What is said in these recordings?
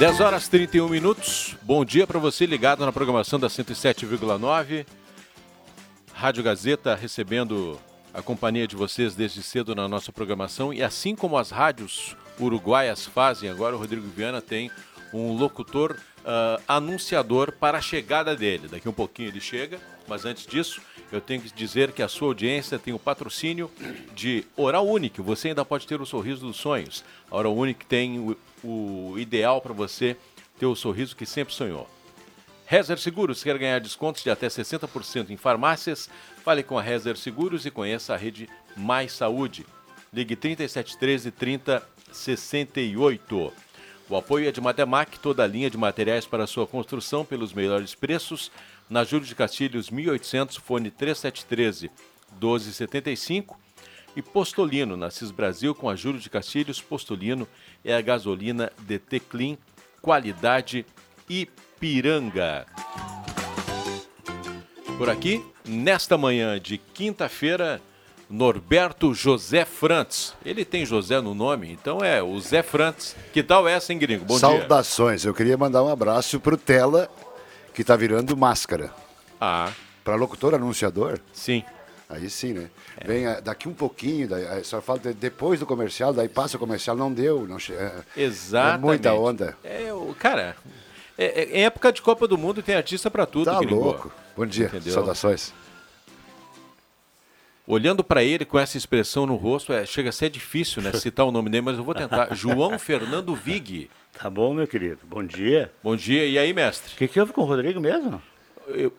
10 horas 31 minutos. Bom dia para você ligado na programação da 107,9. Rádio Gazeta recebendo a companhia de vocês desde cedo na nossa programação. E assim como as rádios uruguaias fazem, agora o Rodrigo Viana tem um locutor uh, anunciador para a chegada dele. Daqui um pouquinho ele chega, mas antes disso, eu tenho que dizer que a sua audiência tem o patrocínio de Oral Único. Você ainda pode ter o sorriso dos sonhos. A Oral Único tem o, ideal para você ter o sorriso que sempre sonhou. Rezer Seguros quer ganhar descontos de até 60% em farmácias? Fale com a Rezer Seguros e conheça a rede Mais Saúde. Ligue 3713 3068. O apoio é de Matemac, toda a linha de materiais para sua construção pelos melhores preços. Na Júlio de Castilhos, 1800, fone 3713 1275. E Postolino, na CIS Brasil, com a Júlio de Castilhos, Postolino é a gasolina DT Clean, qualidade Ipiranga. Por aqui, nesta manhã de quinta-feira, Norberto José Frantz. Ele tem José no nome, então é o Zé Frantz. Que tal essa, hein, gringo? Bom Saudações. dia. Eu queria mandar um abraço pro Tela, que tá virando máscara. Ah. Para locutor anunciador? Sim. Aí sim, né? É. Vem ah, daqui um pouquinho, daí, só fala depois do comercial, daí passa o comercial, não deu. Não, é, Exatamente. É muita onda. É, o, cara, é, é, em época de Copa do Mundo tem artista para tudo, Tá gringo. louco. Bom dia, Entendeu? saudações. Olhando para ele com essa expressão no rosto, é, chega a ser difícil, né? Citar o nome dele, mas eu vou tentar. João Fernando Vig. Tá bom, meu querido. Bom dia. Bom dia. E aí, mestre? O que, que houve com o Rodrigo mesmo?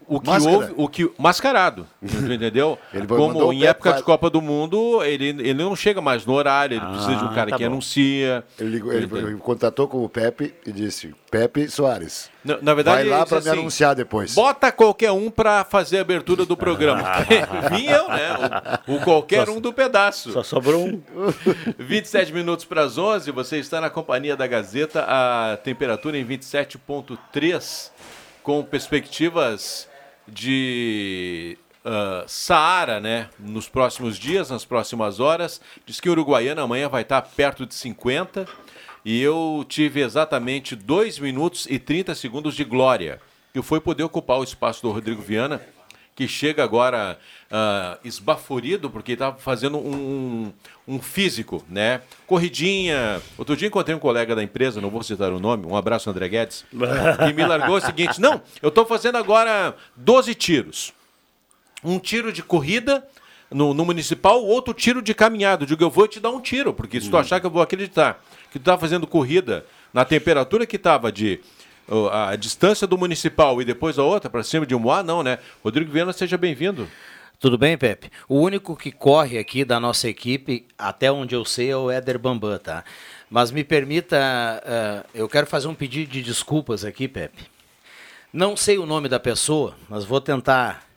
O que Máscara. houve, o que mascarado, entendeu? Como em época de Copa do Mundo, ele, ele não chega mais no horário, ele ah, precisa de um cara tá que bom. anuncia. Ele, ele, ele contratou com o Pepe e disse: Pepe Soares. Na, na verdade, vai lá para assim, me anunciar depois. Bota qualquer um para fazer a abertura do programa. Vim eu, né? O, o qualquer só, um do pedaço. Só sobrou um. 27 minutos para as 11, você está na companhia da Gazeta, a temperatura em 27,3 com perspectivas de uh, Saara, né? Nos próximos dias, nas próximas horas. Diz que Uruguaiana amanhã vai estar perto de 50. E eu tive exatamente 2 minutos e 30 segundos de glória. Que foi poder ocupar o espaço do Rodrigo Viana que chega agora uh, esbaforido, porque estava fazendo um, um, físico, né? Corridinha. Outro dia encontrei um colega da empresa, não vou citar o nome, um abraço, André Guedes, que me largou o seguinte: não, eu estou fazendo agora 12 tiros. Um tiro de corrida. No, no, municipal, outro tiro de caminhada. Eu digo, eu vou te dar um tiro, porque se tu hum. achar que eu vou acreditar que tu tá fazendo corrida na temperatura que estava de a distância do municipal e depois a outra para cima de Moá, não, né? Rodrigo Viana, seja bem-vindo. Tudo bem, Pepe? O único que corre aqui da nossa equipe, até onde eu sei, é o Éder Bambam, tá? Mas me permita, uh, eu quero fazer um pedido de desculpas aqui, Pepe. Não sei o nome da pessoa, mas vou tentar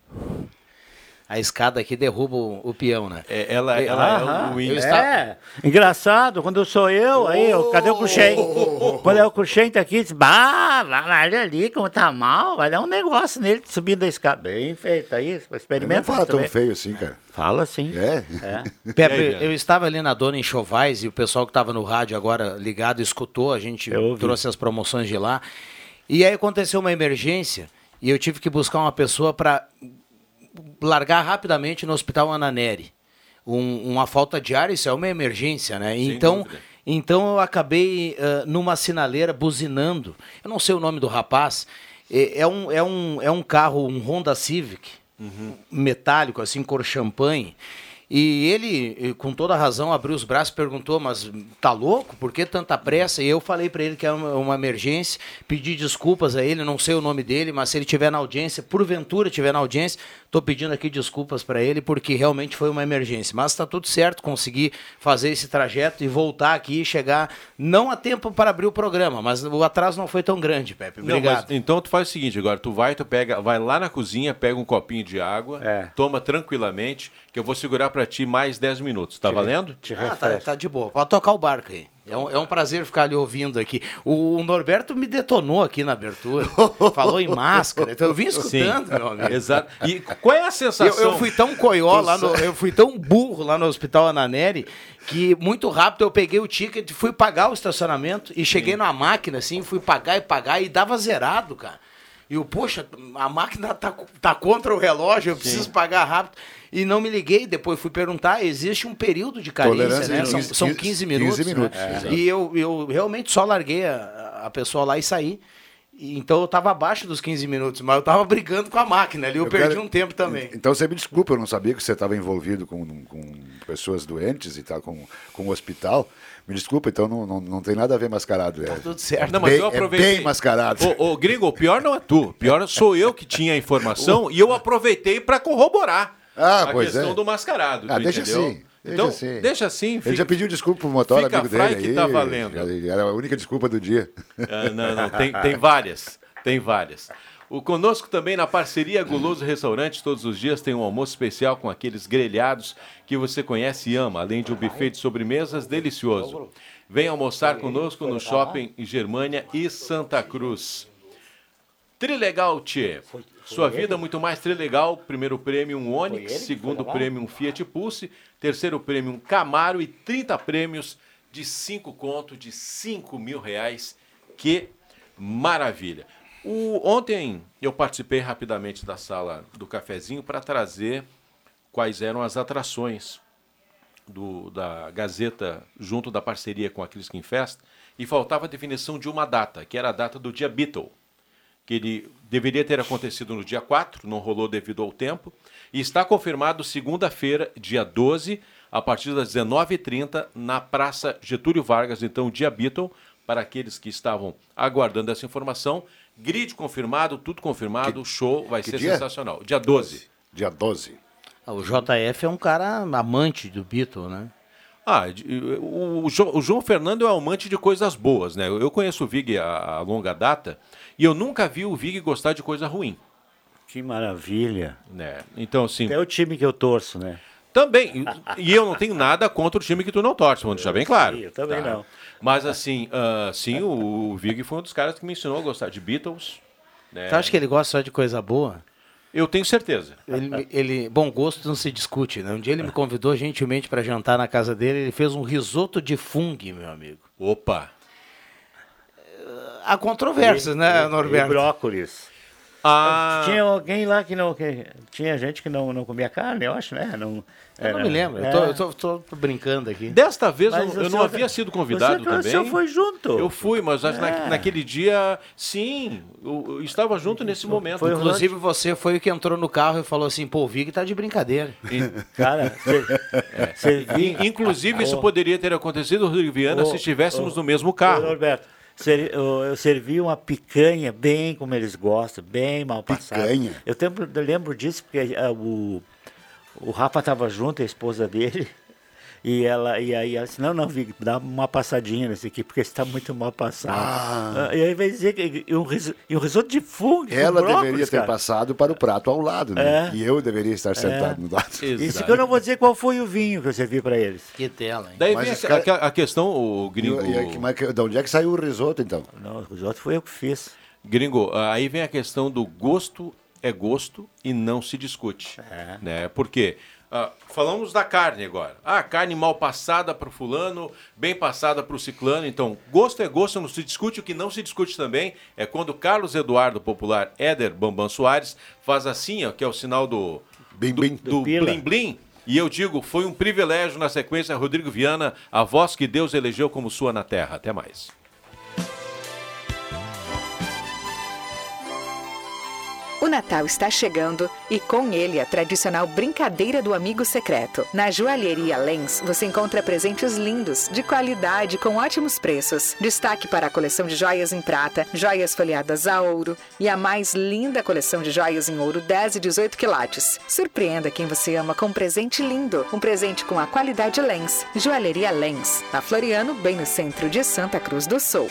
a escada aqui derruba o, o peão, né? É, ela, ela é o Insta. É, engraçado, quando sou eu, aí, oh, cadê o Cruxem? Oh, quando é o Cruxem tá aqui, diz, bah, vai ali, como tá mal, vai dar um negócio nele subindo a escada. Bem feito, aí, experimenta. Não fala tão feio assim, cara. Fala sim. É? é. Pepe, eu estava ali na Dona Enxovais e o pessoal que estava no rádio agora ligado escutou, a gente trouxe as promoções de lá. E aí aconteceu uma emergência e eu tive que buscar uma pessoa para largar rapidamente no Hospital Ananeri. Um- uma falta de ar, isso é uma emergência, né? Sem então, dúvida. então eu acabei ah, numa sinaleira buzinando. Eu não sei o nome do rapaz. É, é um, é, um, é um carro, um Honda Civic, metálico, assim, cor champanhe. E ele, com toda razão, abriu os braços e perguntou: Mas tá louco? Por que tanta pressa? E eu falei para ele que era uma, uma emergência, pedi desculpas a ele, não sei o nome dele, mas se ele estiver na audiência, porventura estiver na audiência, tô pedindo aqui desculpas para ele, porque realmente foi uma emergência. Mas está tudo certo, consegui fazer esse trajeto e voltar aqui e chegar, não a tempo para abrir o programa, mas o atraso não foi tão grande, Pepe. Não, Obrigado. mas então tu faz o seguinte, agora tu vai, tu pega, vai lá na cozinha, pega um copinho de água, É. toma tranquilamente, que eu vou segurar pra ti mais 10 minutos. Tá valendo? Te Ah, tá, tá de boa. Pode tocar o barco aí. É um, é um prazer ficar ali ouvindo aqui. O, o Norberto me detonou aqui na abertura. Falou em máscara. Então eu vim escutando, meu amigo. Exato. E qual é a Eu, sensação? eu fui tão coió lá no, eu fui tão burro lá no Hospital Ananeri que muito rápido eu peguei o ticket, fui pagar o estacionamento e cheguei na máquina assim, fui pagar e pagar e dava zerado, cara. E eu, poxa, a máquina tá, tá contra o relógio, eu preciso pagar rápido. E não me liguei, depois fui perguntar, existe um período de carência, né? São, 15 são 15 minutos. 15 minutos, né? exato. E eu, eu realmente só larguei a, a pessoa lá e saí. Então eu tava abaixo dos 15 minutos, mas eu tava brigando com a máquina ali, eu, Eu perdi quero- um tempo também. Então você me desculpa, eu não sabia que você estava envolvido com, com pessoas doentes e tal, com, com o hospital. Me desculpa, então não, não, não tem nada a ver mascarado. É, Tudo certo. Não, mas bem, eu aproveitei. é bem mascarado. Ô, ô, gringo, o pior não é tu. O pior sou eu que tinha a informação e eu aproveitei pra corroborar Ah, a pois questão é. do mascarado. Ah, deixa entendeu? assim, deixa então, assim. deixa assim. Ele fica- já pediu desculpa pro motor fica amigo dele que aí. tá valendo. Era a única desculpa do dia. Ah, não, não, tem, tem várias. Tem várias. O conosco também na parceria Guloso Restaurante, todos os dias tem um almoço especial com aqueles grelhados que você conhece e ama, além de um buffet de sobremesas delicioso. Venha almoçar conosco no shopping em Germânia e Santa Cruz. Trilegal Tchê. Sua vida muito mais trilegal. Primeiro prêmio um Onix, segundo prêmio um Fiat Pulse, terceiro prêmio um Camaro e 30 prêmios de 5 conto de 5 mil reais. Que maravilha. O- ontem eu participei rapidamente da sala do cafezinho para trazer quais eram as atrações do- da Gazeta junto da parceria com a Criskin Fest e faltava a definição de uma data, que era a data do dia Beatle que ele deveria ter acontecido no dia 4, não rolou devido ao tempo, e está confirmado segunda-feira, dia 12, a partir das 19h30, na Praça Getúlio Vargas, então dia Beatle, para aqueles que estavam aguardando essa informação. Grid confirmado, tudo confirmado, o show vai ser dia? sensacional. Dia 12. Dia 12. Ah, O JF é um cara amante do Beatle, né? Ah, o, o Jo- o João Fernando é um amante de coisas boas, né? Eu conheço o Vig a, longa data e eu nunca vi o Vig gostar de coisa ruim, Que maravilha. né? Então, assim, É o time que eu torço, né? Também. E eu não tenho nada contra o time que tu não torce, vamos deixar bem claro. sim, eu também não. Mas assim, ah, sim, o, o Vig foi um dos caras que me ensinou a gostar de Beatles. né? Você acha que ele gosta só de coisa boa? Eu tenho certeza. Ele, ele- bom gosto não se discute, né? Um dia ele me convidou gentilmente para jantar na casa dele, ele fez um risoto de fungo, meu amigo. Opa! Há controvérsias, né, E Norberto? brócolis. Ah, Tinha alguém lá que não. Que, tinha gente que não, não comia carne, eu acho, né? Não, Eu não era- me lembro, eu é. tô, eu tô- tô brincando aqui. desta vez Mas eu, eu não havia sido convidado senhor, também. O senhor foi junto. Eu fui, mas acho que na- É. naquele dia, sim, eu, eu estava junto nesse momento. Foi Inclusive você foi o que entrou no carro e falou assim, pô, o Vig tá de brincadeira. Cara, você In- Inclusive, isso poderia ter acontecido, Rodrigo Viana, Ô, se estivéssemos ô, no mesmo carro. Norberto, ser- eu, servi uma picanha bem como eles gostam, bem mal passada. Picanha? Eu, lembro- eu lembro disso porque ah, o, o Rafa estava junto, a esposa dele, e ela e aí ela disse, não, não, Vig, dá uma passadinha nesse aqui, porque está muito mal passado. Ah. Ah, E aí vai dizer que um, riso- um risoto de fungo. com Ela brócolis, deveria ter cara. passado para o prato ao lado, né? É. E eu deveria estar sentado no lado. Isso que eu não vou dizer qual foi o vinho que eu servi para eles. Que tela, hein? Daí Mas vem a, cara- a- a questão, o gringo. E, e, mas que- de onde é que saiu o risoto, então? Não, o risoto foi eu que fiz. Gringo, aí vem a questão do gosto é gosto e não se discute. É. Né? Porque Ah, falamos da carne agora. Ah, carne mal passada para o fulano, bem passada para o ciclano. Então, gosto é gosto, não se discute. O que não se discute também é quando Carlos Eduardo Popular Éder Bambam Soares faz assim, ó, que é o sinal do Bim, do, bim. do Do blim blim. E eu digo, foi um privilégio na sequência, Rodrigo Viana, a voz que Deus elegeu como sua na terra. Até mais. O Natal está chegando e com ele a tradicional brincadeira do amigo secreto. Na joalheria Lens você encontra presentes lindos, de qualidade, com ótimos preços. Destaque para a coleção de joias em prata, joias folheadas a ouro e a mais linda coleção de joias em ouro 10 e 18 quilates. Surpreenda quem você ama com um presente lindo, um presente com a qualidade Lens. Joalheria Lens, na Floriano, bem no centro de Santa Cruz do Sul.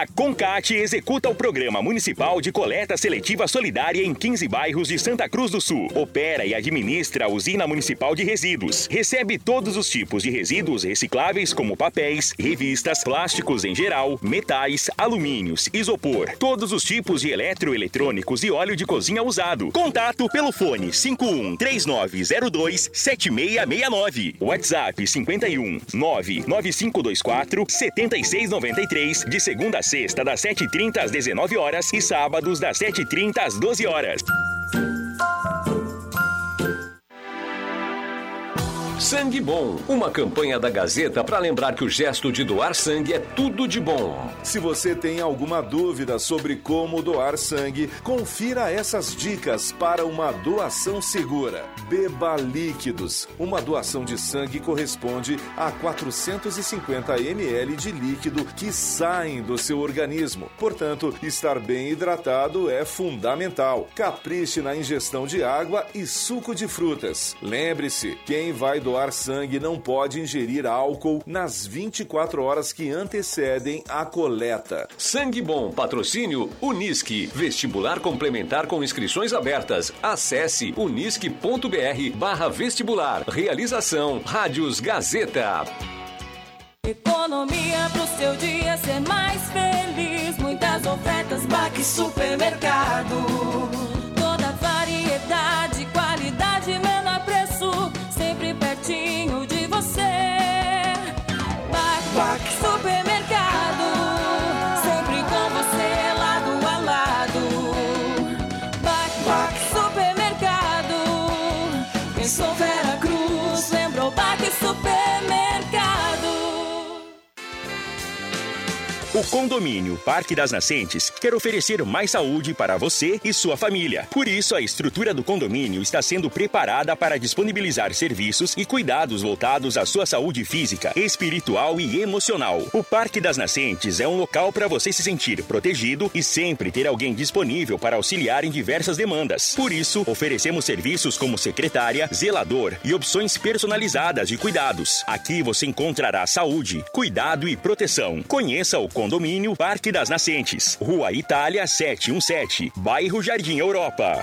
A Concat executa o Programa Municipal de Coleta Seletiva Solidária em 15 bairros de Santa Cruz do Sul. Opera e administra a Usina Municipal de Resíduos. Recebe todos os tipos de resíduos recicláveis, como papéis, revistas, plásticos em geral, metais, alumínios, isopor, todos os tipos de eletroeletrônicos e óleo de cozinha usado. Contato pelo fone 51 3902 7669. WhatsApp 51 99524 7693 de segunda a sexta das 7h30 às 19 horas e sábados das 7h30 às 12 horas. Sangue Bom, uma campanha da Gazeta para lembrar que o gesto de doar sangue é tudo de bom. Se você tem alguma dúvida sobre como doar sangue, confira essas dicas para uma doação segura. Beba líquidos. Uma doação de sangue corresponde a 450 ml de líquido que saem do seu organismo. Portanto, estar bem hidratado é fundamental. Capriche na ingestão de água e suco de frutas. Lembre-se, quem vai doar sangue não pode ingerir álcool nas 24 horas que antecedem a coleta. Sangue Bom, patrocínio Unisque, vestibular complementar com inscrições abertas. Acesse unisque.br barra vestibular. Realização Rádios Gazeta. Economia pro seu dia ser mais feliz. Muitas ofertas, Baque Supermercado. O condomínio Parque das Nascentes quer oferecer mais saúde para você e sua família. Por isso, a estrutura do condomínio está sendo preparada para disponibilizar serviços e cuidados voltados à sua saúde física, espiritual e emocional. O Parque das Nascentes é um local para você se sentir protegido e sempre ter alguém disponível para auxiliar em diversas demandas. Por isso, oferecemos serviços como secretária, zelador e opções personalizadas de cuidados. Aqui você encontrará saúde, cuidado e proteção. Conheça o Condomínio Parque das Nascentes, Rua Itália 717, bairro Jardim Europa.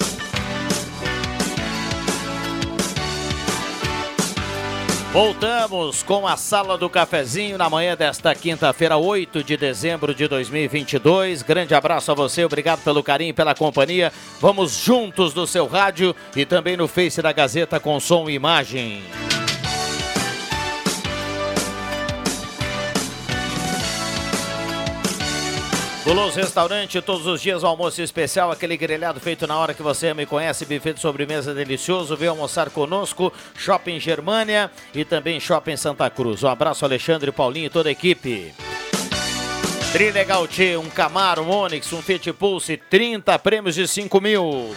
Voltamos com a Sala do Cafezinho na manhã desta quinta-feira, 8 de dezembro de 2022. Grande abraço a você, obrigado pelo carinho pela companhia. Vamos juntos no seu rádio e também no Face da Gazeta com som e imagem. Guloso Restaurante, todos os dias o almoço especial, aquele grelhado feito na hora que você me conhece, buffet de sobremesa delicioso, vem almoçar conosco, Shopping Germânia e também Shopping Santa Cruz. Um abraço Alexandre, Paulinho e toda a equipe. Trilegal T, um Camaro, um Onix, um Fiat Pulse, 30 prêmios de 5 mil.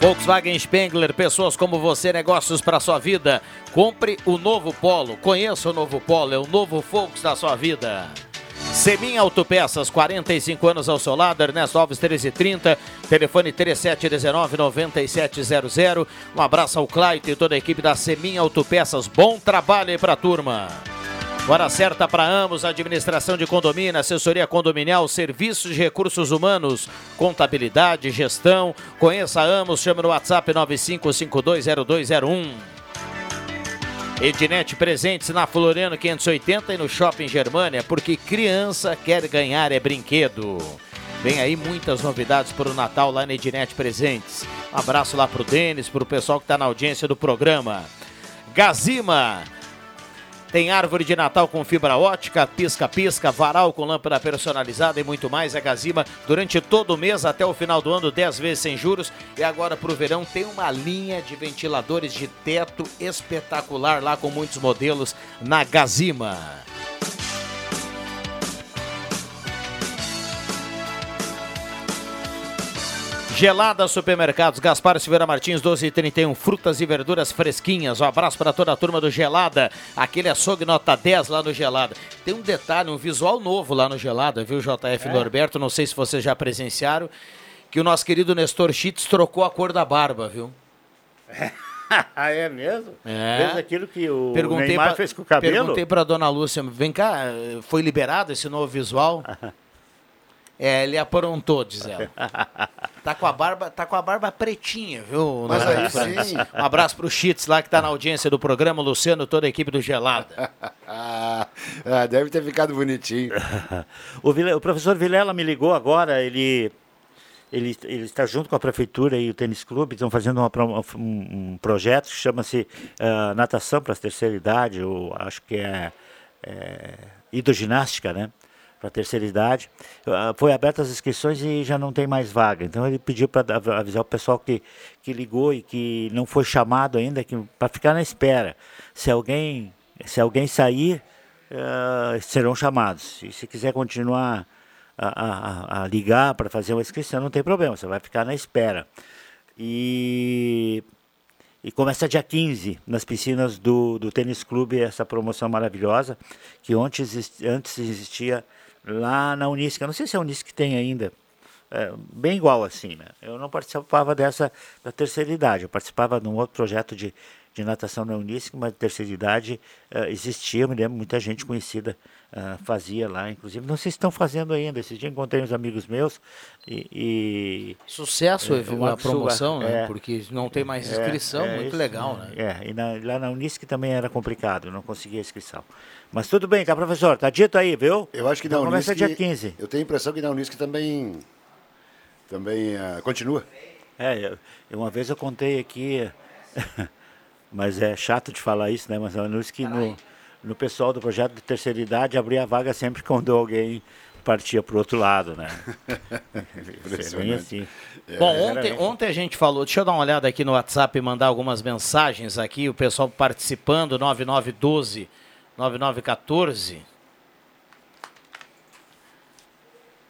Volkswagen Spengler, pessoas como você, negócios para sua vida. Compre o novo Polo, conheça o novo Polo, é o novo Volks da sua vida. Semin Autopeças, 45 anos ao seu lado, Ernesto Alves 1330, telefone 3719-9700. Um abraço ao Claito e toda a equipe da Semin Autopeças. Bom trabalho aí pra turma. Hora certa para ambos, administração de condomínio, assessoria condominial, serviços de recursos humanos, contabilidade, gestão. Conheça a Amos, chame no WhatsApp 95520201. Ednet presentes na Floriano 580 e no Shopping Germânia, porque criança quer ganhar é brinquedo. Vem aí muitas novidades para o Natal lá na Ednet Presentes. Um abraço lá pro Denis, pro pessoal que está na audiência do programa. Gazima. Tem árvore de Natal com fibra ótica, pisca-pisca, varal com lâmpada personalizada e muito mais. É Gazima durante todo o mês até o final do ano, 10 vezes sem juros. E agora para o verão tem uma linha de ventiladores de teto espetacular lá com muitos modelos na Gazima. Gelada Supermercados, Gaspar Silveira Martins, 1231, frutas e verduras fresquinhas. Um abraço para toda a turma do Gelada, aquele açougue nota 10 lá no Gelada. Tem um detalhe, um visual novo lá no Gelada, viu, JF É. Norberto? Não sei se vocês já presenciaram, que o nosso querido Nestor Chitz trocou a cor da barba, viu? ah, é mesmo? É. Fez aquilo que o Perguntei Neymar pra, fez com o cabelo? Perguntei pra dona Lúcia, vem cá, foi liberado esse novo visual? é, ele aprontou, diz ela. Tá com a barba, tá com a barba pretinha, viu? Mas aí França? sim. Um abraço pro Chitz lá que tá na audiência do programa, o Luciano, toda a equipe do Gelada. Ah, deve ter ficado bonitinho. o, Vile- o professor Vilela me ligou agora, ele, ele, ele está junto com a prefeitura e o tênis clube, estão fazendo uma um, um projeto que chama-se ah, Natação para a Terceira Idade, ou acho que é, é hidroginástica, né? Para terceira idade. Ah, foi abertas as inscrições e já não tem mais vaga. Então ele pediu para avisar o pessoal que, que ligou e que não foi chamado ainda, para ficar na espera. Se alguém, se alguém sair, ah, serão chamados. E se quiser continuar a, a- a ligar para fazer uma inscrição, não tem problema, você vai ficar na espera. E, e começa dia 15, nas piscinas do, do Tênis Clube, essa promoção maravilhosa, que exist- antes existia lá na Unisc. Eu não sei se a Unisc tem ainda. É, bem igual assim, né? Eu não participava dessa da terceira idade, eu participava de um outro projeto de, de natação na Unisc, mas terceira idade eh, existia, me lembro, muita gente conhecida ah, fazia lá, inclusive, não sei se estão fazendo ainda, esse dia encontrei uns amigos meus e... e Sucesso É, a Marcos Silva, promoção, né? é. Porque não tem mais É, inscrição, é muito isso, legal, né? É, e na- lá na Unisc também era complicado, não conseguia inscrição. Mas tudo bem, tá, professor? Tá dito aí, viu? Eu acho que então na começa Unisc, dia 15. Eu tenho a impressão que na Unisc também, também ah, continua. É, eu- eu- uma vez eu contei aqui, mas é chato de falar isso, né? Mas a Unisc, no, no pessoal do projeto de terceira idade, abria a vaga sempre quando alguém partia para o outro lado, né? É assim. Bom, Era ontem, ontem a gente falou, deixa eu dar uma olhada aqui no WhatsApp e mandar algumas mensagens aqui, o pessoal participando, 9912, 9914.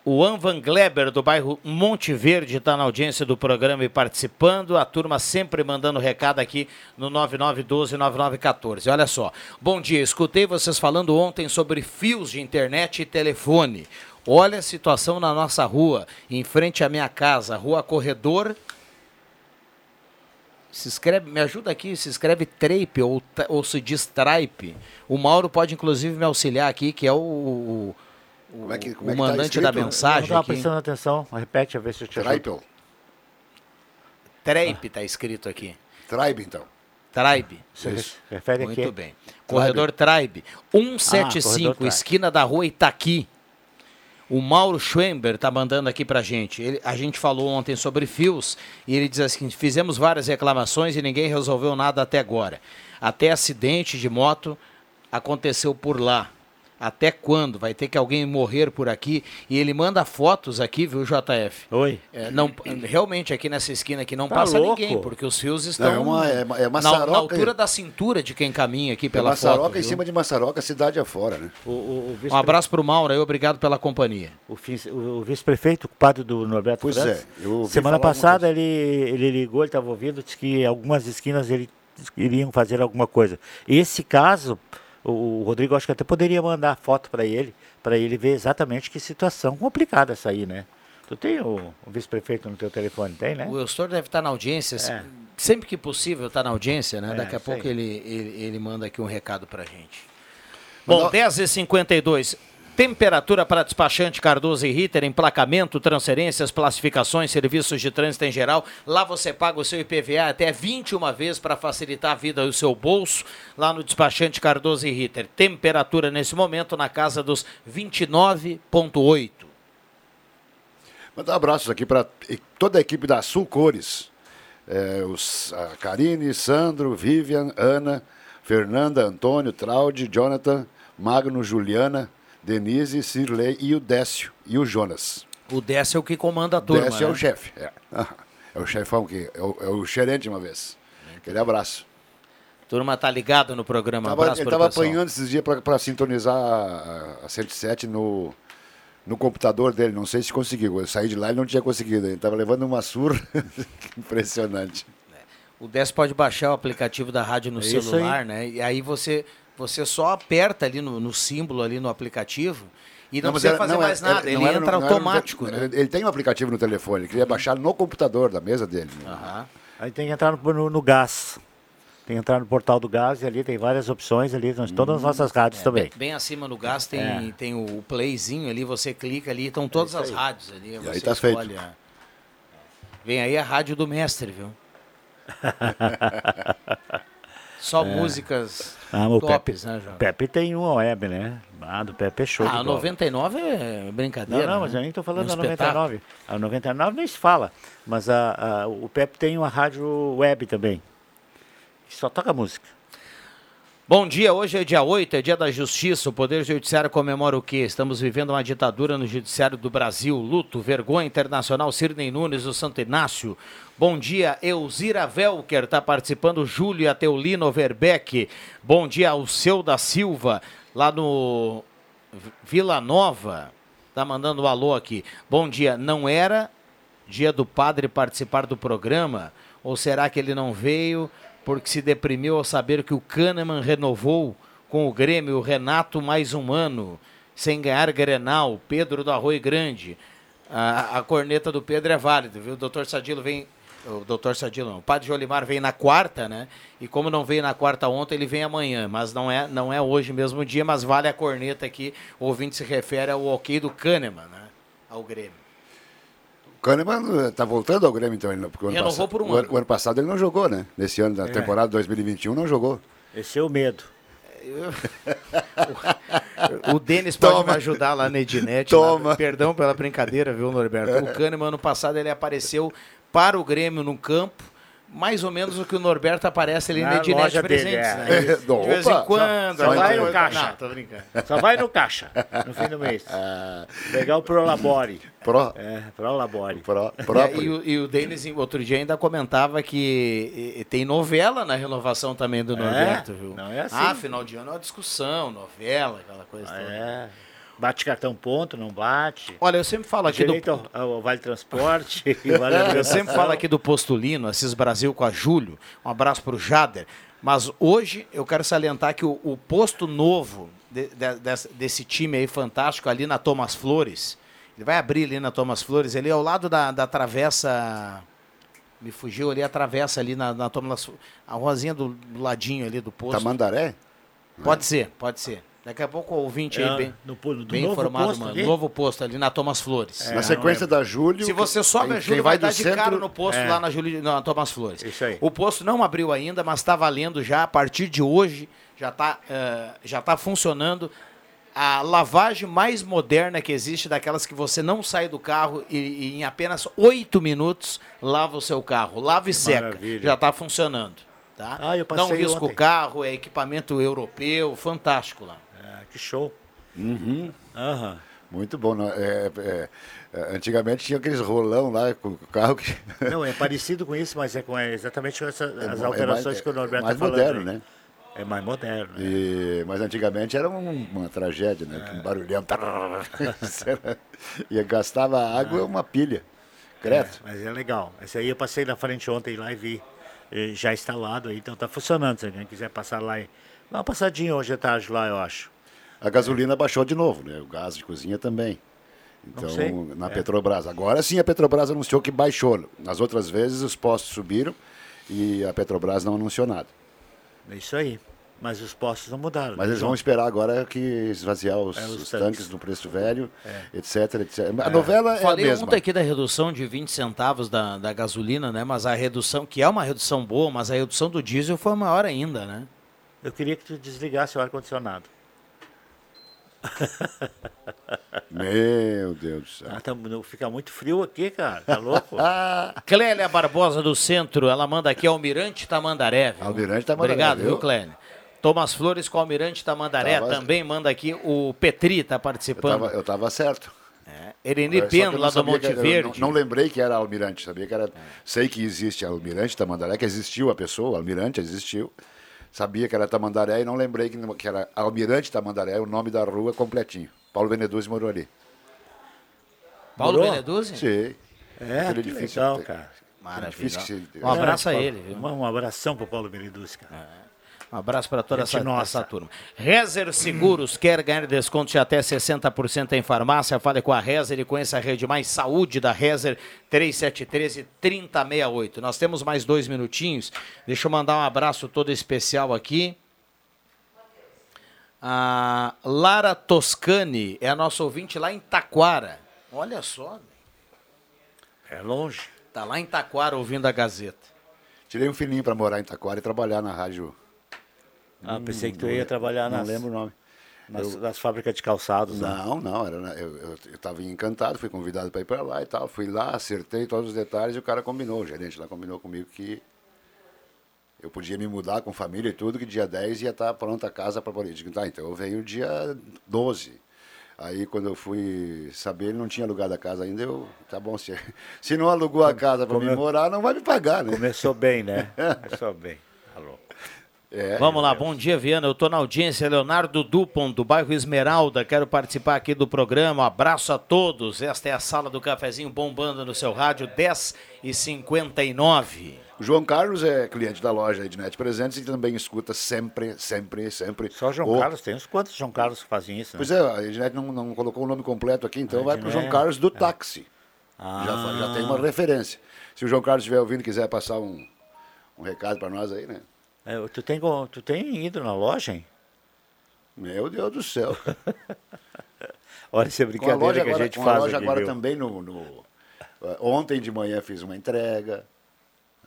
O Anvan Gleber, do bairro Monte Verde, está na audiência do programa e participando. A turma sempre mandando recado aqui no 9912-9914. Olha só. Bom dia, escutei vocês falando ontem sobre fios de internet e telefone. Olha a situação na nossa rua, em frente à minha casa, Rua Corredor. Se escreve, me ajuda aqui, se escreve Treip ou, ou se diz Tripe. O Mauro pode inclusive me auxiliar aqui, que é o, o, Como é que- como o é que tá mandante escrito? da Eu não mensagem estava aqui. prestando atenção. Repete a ver se eu te ajudo. Treip está escrito aqui. Tribe, então. Tribe. Você refere Muito aqui? bem. Corredor Tribe. Ah, 175, corredor Tribe. esquina da rua Itaqui. O Mauro Schwember tá mandando aqui pra gente. Ele- a gente falou ontem sobre fios e ele diz assim: fizemos várias reclamações e ninguém resolveu nada até agora. Até acidente de moto aconteceu por lá. Até quando? Vai ter que alguém morrer por aqui? E ele manda fotos aqui, viu, JF? Oi. É, não, realmente aqui nessa esquina aqui não Tá passa louco? ninguém, porque os fios Não, estão é uma- é uma- é na, Maçaroca- na altura da cintura de quem caminha aqui É pela Maçaroca foto. em viu? cima de Maçaroca, cidade afora, né? O, o, o vice- Um abraço pro Mauro aí, obrigado pela companhia. O, o- o vice-prefeito, culpado do Norberto Pois é, semana passada ele, ele ligou, ele estava ouvindo, disse que algumas esquinas ele iriam fazer alguma coisa. Esse caso, o, o Rodrigo acho que até poderia mandar foto para ele, para ele ver exatamente que situação complicada essa aí, né? Tu tem o, o vice-prefeito no teu telefone, tem, né? O Eustor deve estar na audiência, É. sempre que possível está na audiência, né? É, Daqui a pouco aí. ele, ele, ele manda aqui um recado pra gente. Bom, 10h52. Temperatura para despachante Cardoso e Ritter, emplacamento, transferências, classificações, serviços de trânsito em geral. Lá você paga o seu IPVA até 21 vezes para facilitar a vida do seu bolso. Lá no despachante Cardoso e Ritter. Temperatura nesse momento na casa dos 29,8. Mandar abraços aqui para toda a equipe da Sul Cores. É, os, a Karine, Sandro, Vivian, Ana, Fernanda, Antônio, Traude, Jonathan, Magno, Juliana, Denise, Cirlei e o Décio e o Jonas. O Décio é o que comanda a turma. Décio é né? o chefe. É. É o chefão que é o, é o gerente uma vez. Aquele abraço. Turma tá ligada no programa. Tava- abraço ele estava apanhando esses dias para sintonizar a, a 107 no, no computador dele. Não sei se conseguiu. Eu saí de lá e não tinha conseguido. Ele estava levando uma surra impressionante. O Décio pode baixar o aplicativo da rádio no É celular, né? E aí você, você só aperta ali no, no símbolo ali no aplicativo e não, mas precisa era- fazer não, mais era- nada. não Ele no- entra não era automático, né? Ele, tem um aplicativo no telefone, ele queria baixar no computador da mesa dele. né? Aí tem que entrar no, no- no gás. Tem que entrar no portal do gás e ali tem várias opções ali, todas as nossas rádios É, também. Bem, bem acima no gás tem, É. tem o playzinho ali, você clica ali, estão todas as aí. rádios ali. E você aí tá feito. a- Vem aí a rádio do mestre, viu? Só É. músicas Ah, o tops, Pepe, né, João? Pepe tem uma web, né? Ah, do Pepe é show Ah, a bola. 99 é brincadeira. Não, não, mas né? eu nem estou falando É da espetáculo. 99. A 99 nem se fala. Mas a, a- o Pepe tem uma rádio web também. Que só toca música. Bom dia, hoje é dia 8, é dia da justiça. O Poder Judiciário comemora o quê? Estamos vivendo uma ditadura no Judiciário do Brasil. Luto, vergonha internacional. Sirnei Nunes do Santo Inácio. Bom dia, Elzira Velker está participando. Júlio Ateulino Verbeck. Bom dia, Alceu da Silva, lá no Vila Nova. Tá mandando um alô aqui. Bom dia, não era dia do padre participar do programa? Ou será que ele não veio porque se deprimiu ao saber que o Kahneman renovou com o Grêmio o Renato mais um ano, sem ganhar Grenal, Pedro do Arroio Grande? A, a corneta do Pedro é válida, viu? O doutor Sadilo vem. O doutor Sadilo, não. O padre Jolimar vem na quarta, né? E como não veio na quarta ontem, ele vem amanhã. Mas não é, não é hoje mesmo dia, mas vale a corneta aqui. O ouvinte se refere ao ok do Kahneman, né? Ao Grêmio. O Kahneman está voltando ao Grêmio, então. Ele, não- porque o ano, Renovou por um o, ano. o ano passado ele não jogou, né? Nesse ano da É. temporada 2021 não jogou. Esse é o medo. O Denis pode Toma. me ajudar lá na Ednet. Toma. lá. Perdão pela brincadeira, viu, Norberto? O Kahneman, ano passado, ele apareceu para o Grêmio no campo. Mais ou menos o que o Norberto aparece ali na, Ednet loja dele, Presentes, é. né? É, De vez em opa, quando. só- só vai no caixa. Não, tô brincando. Só vai no caixa, no fim do mês. Pegar o Prolabore. Pro, É, Prolabore. pro, É, e, o, e o Denis, outro dia, ainda comentava que eh, tem novela na renovação também do Norberto, viu? não é assim. Ah, final de ano é uma discussão, novela, aquela coisa toda. É. Bate cartão ponto, não bate. Olha, eu sempre falo aqui Direito do... ao, ao Vale Transporte. e vale Eu sempre falo aqui do Postulino, Assis Brasil com a Júlio. Um abraço para o Jader. Mas hoje eu quero salientar que o, o posto novo de- de- desse, desse time aí fantástico ali na Thomas Flores, ele vai abrir ali na Thomas Flores, ali ao lado da, da travessa. Me fugiu ali a travessa ali na, na Thomas A ruazinha do, do ladinho ali do posto. Tamandaré? Pode ser, pode ser. Daqui a pouco o ouvinte É, aí bem, no do bem novo informado, posto mano. ali? Novo posto ali na Thomas Flores. Na sequência da Júlio. Se você sobe a Júlio, quem vai, do dar de cara centro- no posto É. lá na, Júlio, na Thomas Flores. Isso aí. O posto não abriu ainda, mas está valendo já. A partir de hoje, já está já tá funcionando a lavagem mais moderna que existe, daquelas que você não sai do carro e, e em apenas oito minutos lava o seu carro. Lava e seca. Maravilha. Já está funcionando. Tá? Ah, eu não risca o carro, é equipamento europeu, fantástico lá. Que show. Uhum. Aham. Muito bom. é- é- é, antigamente tinha aqueles rolão lá com o carro que. Não, é parecido com isso, mas é com é exatamente com essa- É as alterações mais- que o Norberto mais está falando. moderno, né? É mais moderno. né? E- mas antigamente era um- uma tragédia, né? É. Um barulhão. e gastava água uma pilha. Credo. É, mas é legal. Esse aí eu passei na frente ontem lá e vi já instalado aí, então tá funcionando. Se alguém quiser passar lá e. Dá uma passadinha hoje à tarde lá, eu acho. A gasolina baixou de novo, né? O gás de cozinha também. Então, na É. Petrobras. Agora sim a Petrobras anunciou que baixou. Nas outras vezes os postos subiram e a Petrobras não anunciou nada. É isso aí. Mas os postos não mudaram. Mas eles vão esperar agora que esvaziar os, É, os os tanques. tanques no preço velho, É. etc, etc. A novela é a Falei mesma. ontem aqui da redução de 20 centavos da, da gasolina, né? Mas a redução, que é uma redução boa, mas a redução do diesel foi maior ainda, né? Eu queria que tu desligasse o ar-condicionado. Meu Deus do céu. Ah, tá, fica muito frio aqui, cara. Tá louco? Clélia Barbosa do Centro, ela manda aqui Almirante Tamandaré. Viu? Almirante Tamandaré, Obrigado, viu? viu, Clélia? Thomas Flores com Almirante Tamandaré Tava- também manda aqui. O Petri está Eu participando. tava, eu tava certo. Ereni que eu Pendo, lá do Monte que eu Verde. Não, não lembrei que era Almirante, sabia que era. Sei que existe Almirante Tamandaré, que existiu a pessoa, Almirante existiu. Sabia que era Tamandaré e não lembrei que, que era Almirante Tamandaré, o nome da rua completinho. Paulo Beneduzzi morou ali. Paulo Morou? Beneduzzi? Sim. É, Aquele que edifício legal, cara. Maravilha. edifício que se- Um abraço a Paulo- ele, viu? Um, abração pro Paulo Beneduz, cara. Um abraço para toda Gente essa, nossa. essa turma. Rezer Seguros quer ganhar desconto de até 60% em farmácia. Fale com a Rezer e conheça a rede mais saúde da Rezer 3713 3068. Nós temos mais dois minutinhos. Deixa eu mandar um abraço todo especial aqui. A Lara Toscani é a nossa ouvinte lá em Taquara. Olha só, É longe. tá lá em Taquara ouvindo a Gazeta. Tirei um filhinho para morar em Taquara e trabalhar na rádio. Ah, pensei que tu não ia trabalhar Não nas, lembro o nome. nas, Eu- nas fábricas de calçados. né? Não, não, era, eu estava encantado, fui convidado para ir para lá e tal. Fui lá, acertei todos os detalhes e o cara combinou, o gerente lá combinou comigo que eu podia me mudar com família e tudo, que dia 10 ia estar pronta a casa para Digo, tá, então eu venho dia 12. Aí quando eu fui saber, ele não tinha alugado a casa ainda, eu, tá bom, se, se não alugou a casa para mim morar, não vai me pagar, né? Começou bem, né? Começou bem. É, Vamos lá, bom dia, Viana. Eu estou na audiência, Leonardo Dupont, do bairro Esmeralda. Quero participar aqui do programa. Um abraço a todos. Esta é a sala do cafezinho bombando no seu rádio, 10 e 59. O João Carlos é cliente da loja Ednet Presentes e também escuta sempre, sempre, sempre. Só João o- Carlos, tem uns quantos João Carlos que fazem isso, né? Pois é, a Ednet não, não colocou o nome completo aqui, então A vai para o João Carlos do táxi. Ah. Já, já tem uma referência. Se o João Carlos estiver ouvindo e quiser passar um, um recado para nós aí, né? É, tu, tem, go- tu tem ido na loja, hein? Meu Deus do céu. Olha essa Com a brincadeira loja que a agora, gente com a faz loja aqui, agora viu? também no, no- eh, Ontem de manhã fiz uma entrega.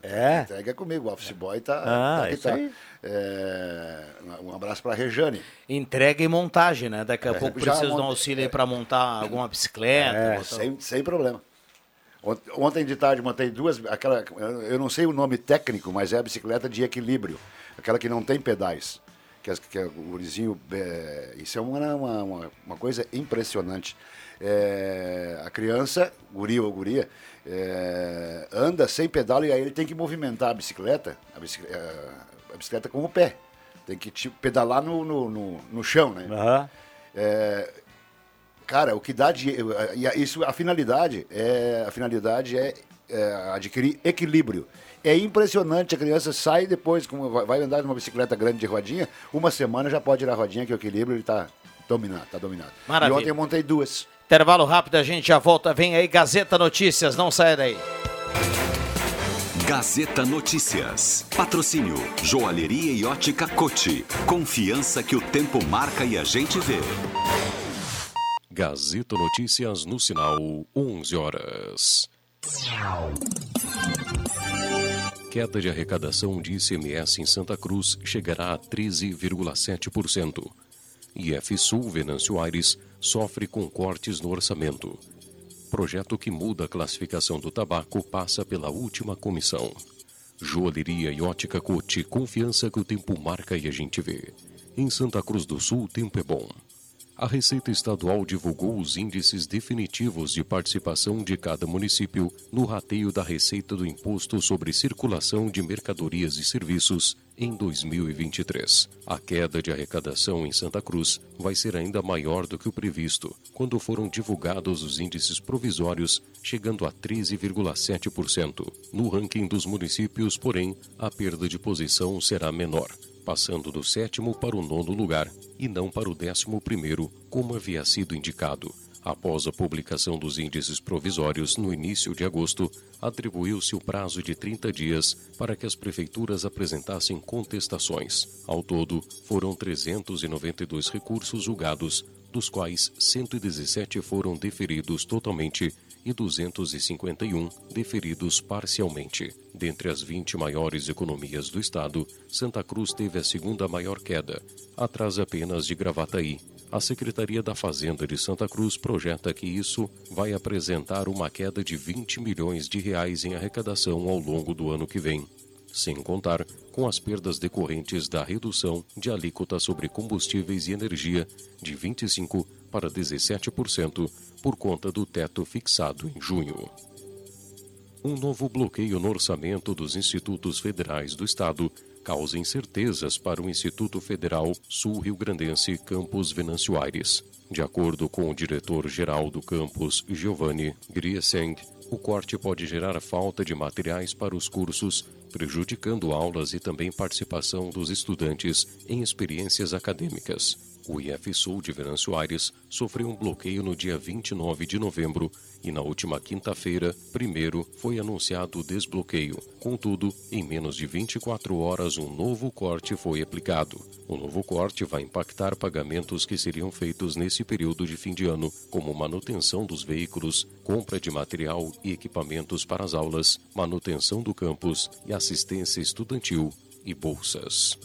É? Entrega é comigo, o office boy tá, Ah, tá aqui, isso tá. aí. É, um abraço para a Rejane. Entrega e montagem, né? Daqui a É, pouco precisa de um monta- auxílio aí para montar alguma bicicleta. É, sem, sem problema. Ont- Ontem de tarde montei duas, aquela, eu não sei o nome técnico, mas é a bicicleta de equilíbrio, aquela que não tem pedais, que, as- que é o gurizinho, é, isso é uma, uma, uma- coisa impressionante. É, a criança, guri ou guria, é, anda sem pedal e aí ele tem que movimentar a bicicleta, a bicicleta, a bicicleta com o pé, tem que tipo, pedalar no, no, no, no chão, né? Aham. Cara, o que dá de. a- Isso, a finalidade é. A finalidade é, é adquirir equilíbrio. É impressionante, a criança sai depois, como vai- andar numa bicicleta grande de rodinha, uma semana já pode ir a rodinha, que o equilíbrio ele tá dominado, tá dominado. Maravilha. E ontem eu montei duas. Intervalo rápido, a gente já volta. Vem aí, Gazeta Notícias, não saia daí. Gazeta Notícias. Patrocínio Joalheria e Ótica Cote. Confiança que o tempo marca e a gente vê. Gazeta Notícias no sinal 11 horas. Queda de arrecadação de ICMS em Santa Cruz chegará a 13,7%. IF Sul Venâncio Aires sofre com cortes no orçamento. Projeto que muda a classificação do tabaco passa pela última comissão. Joalheria e ótica Cote, confiança que o tempo marca e a gente vê. Em Santa Cruz do Sul, o tempo é bom. A Receita Estadual divulgou os índices definitivos de participação de cada município no rateio da receita do Imposto sobre Circulação de Mercadorias e Serviços em 2023. A queda de arrecadação em Santa Cruz vai ser ainda maior do que o previsto, quando foram divulgados os índices provisórios, chegando a 13,7%. No ranking dos municípios, porém, a perda de posição será menor passando do sétimo para o nono lugar e não para o décimo primeiro, como havia sido indicado. Após a publicação dos índices provisórios no início de agosto, atribuiu-se o prazo de 30 dias para que as prefeituras apresentassem contestações. Ao todo, foram 392 recursos julgados, dos quais 117 foram deferidos totalmente e 251 deferidos parcialmente. Dentre as 20 maiores economias do estado, Santa Cruz teve a segunda maior queda, atrás apenas de Gravataí. A Secretaria da Fazenda de Santa Cruz projeta que isso vai apresentar uma queda de 20 milhões de reais em arrecadação ao longo do ano que vem, sem contar com as perdas decorrentes da redução de alíquota sobre combustíveis e energia de 25 para 17% por conta do teto fixado em junho. Um novo bloqueio no orçamento dos institutos federais do Estado causa incertezas para o Instituto Federal Sul-Rio Grandense Campus Venâncio Aires. De acordo com o diretor-geral do campus, Giovanni Grieseng, o corte pode gerar falta de materiais para os cursos, prejudicando aulas e também participação dos estudantes em experiências acadêmicas. O IF Sul de Venâncio Aires sofreu um bloqueio no dia 29 de novembro e na última quinta-feira, primeiro, foi anunciado o desbloqueio. Contudo, em menos de 24 horas, um novo corte foi aplicado. O novo corte vai impactar pagamentos que seriam feitos nesse período de fim de ano, como manutenção dos veículos, compra de material e equipamentos para as aulas, manutenção do campus e assistência estudantil e bolsas.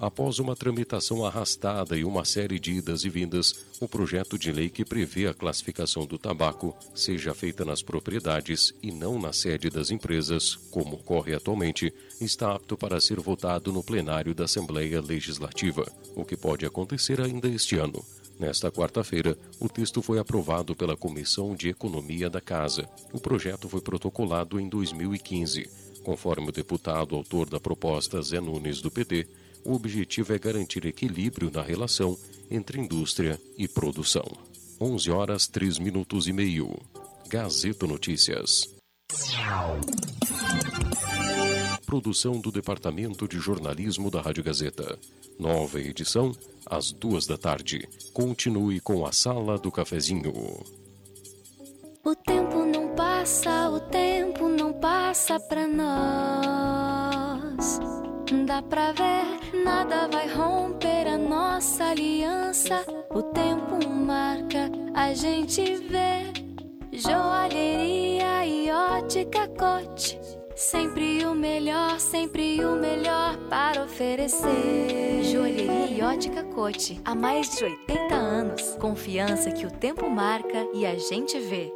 Após uma tramitação arrastada e uma série de idas e vindas, o projeto de lei que prevê a classificação do tabaco seja feita nas propriedades e não na sede das empresas, como ocorre atualmente, está apto para ser votado no plenário da Assembleia Legislativa, o que pode acontecer ainda este ano. Nesta quarta-feira, o texto foi aprovado pela Comissão de Economia da Casa. O projeto foi protocolado em 2015. Conforme o deputado autor da proposta Zé Nunes do PT, o objetivo é garantir equilíbrio na relação entre indústria e produção. 11 horas 3 minutos e meio. Gazeta Notícias. Produção do Departamento de Jornalismo da Rádio Gazeta. Nova edição, às duas da tarde. Continue com a Sala do Cafezinho. O tempo não passa, o tempo não passa pra nós. Dá pra ver, nada vai romper a nossa aliança. O tempo marca, a gente vê. Joalheria e ótica cote. Sempre o melhor, sempre o melhor para oferecer. Joalheria e ótica cote. Há mais de 80 anos. Confiança que o tempo marca e a gente vê.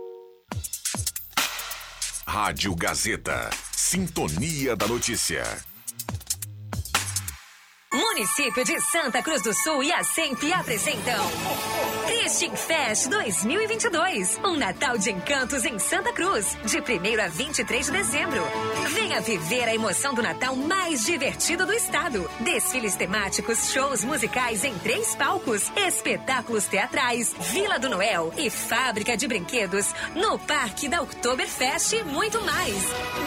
Rádio Gazeta. Sintonia da Notícia. Município de Santa Cruz do Sul e a SEMP apresentam Christian Fest 2022. Um Natal de encantos em Santa Cruz, de 1 a 23 de dezembro. Venha viver a emoção do Natal mais divertido do estado. Desfiles temáticos, shows musicais em três palcos, espetáculos teatrais, Vila do Noel e fábrica de brinquedos no Parque da Oktoberfest e muito mais.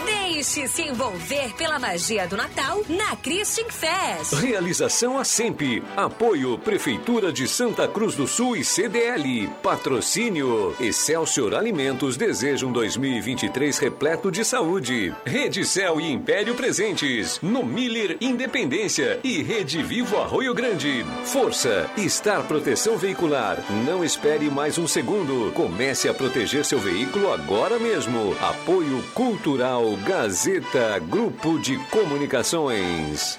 Deixe-se envolver pela magia do Natal na Christian Fest. Realização a sempre. Apoio Prefeitura de Santa Cruz do Sul e CDL. Patrocínio Excelsior Alimentos deseja um 2023 repleto de saúde. Rede Cel e Império presentes. No Miller Independência e Rede Vivo Arroio Grande. Força, Estar Proteção Veicular. Não espere mais um segundo. Comece a proteger seu veículo agora mesmo. Apoio Cultural Gazeta Grupo de Comunicações.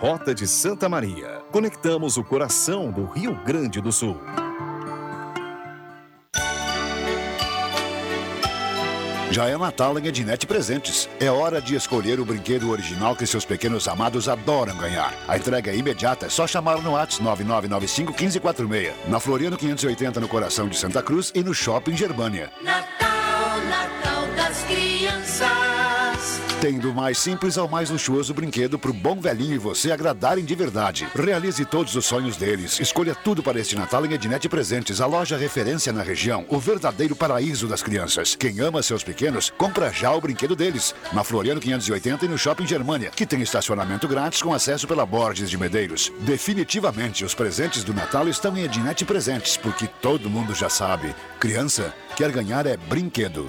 Rota de Santa Maria. Conectamos o coração do Rio Grande do Sul. Já é Natal em Ednet Presentes. É hora de escolher o brinquedo original que seus pequenos amados adoram ganhar. A entrega é imediata, é só chamar no WhatsApp 9995 1546. Na Floriano 580, no coração de Santa Cruz e no Shopping Germânia. Natal, Natal das Crianças. Tem do mais simples ao mais luxuoso brinquedo pro bom velhinho e você agradarem de verdade. Realize todos os sonhos deles. Escolha tudo para este Natal em Ednet Presentes, a loja referência na região, o verdadeiro paraíso das crianças. Quem ama seus pequenos, compra já o brinquedo deles. Na Floriano 580 e no Shopping Germânia, que tem estacionamento grátis com acesso pela Borges de Medeiros. Definitivamente, os presentes do Natal estão em Ednet Presentes, porque todo mundo já sabe. Criança quer ganhar é brinquedo.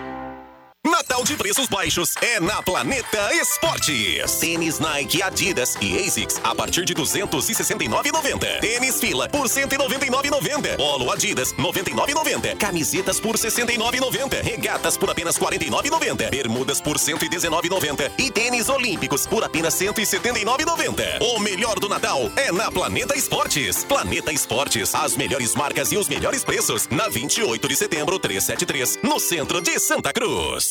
Natal de preços baixos é na Planeta Esportes. Tênis Nike, Adidas e ASICS a partir de 269,90. Tênis Fila por 199,90. Polo Adidas 99,90. Camisetas por 69,90. Regatas por apenas 49,90. Bermudas por 119,90. E tênis Olímpicos por apenas 179,90. O melhor do Natal é na Planeta Esportes. Planeta Esportes, as melhores marcas e os melhores preços. Na 28 de setembro 373, no centro de Santa Cruz.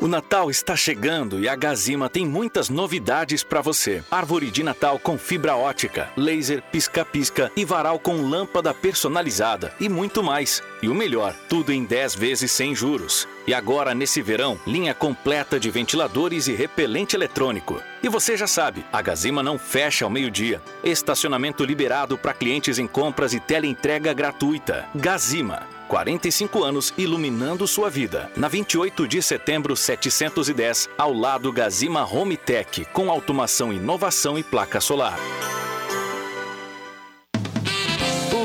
O Natal está chegando e a Gazima tem muitas novidades para você. Árvore de Natal com fibra ótica, laser, pisca-pisca e varal com lâmpada personalizada e muito mais. E o melhor, tudo em 10 vezes sem juros. E agora, nesse verão, linha completa de ventiladores e repelente eletrônico. E você já sabe, a Gazima não fecha ao meio-dia. Estacionamento liberado para clientes em compras e teleentrega gratuita. Gazima. 45 anos iluminando sua vida. Na 28 de setembro 710, ao lado Gazima Home Tech, com automação, inovação e placa solar.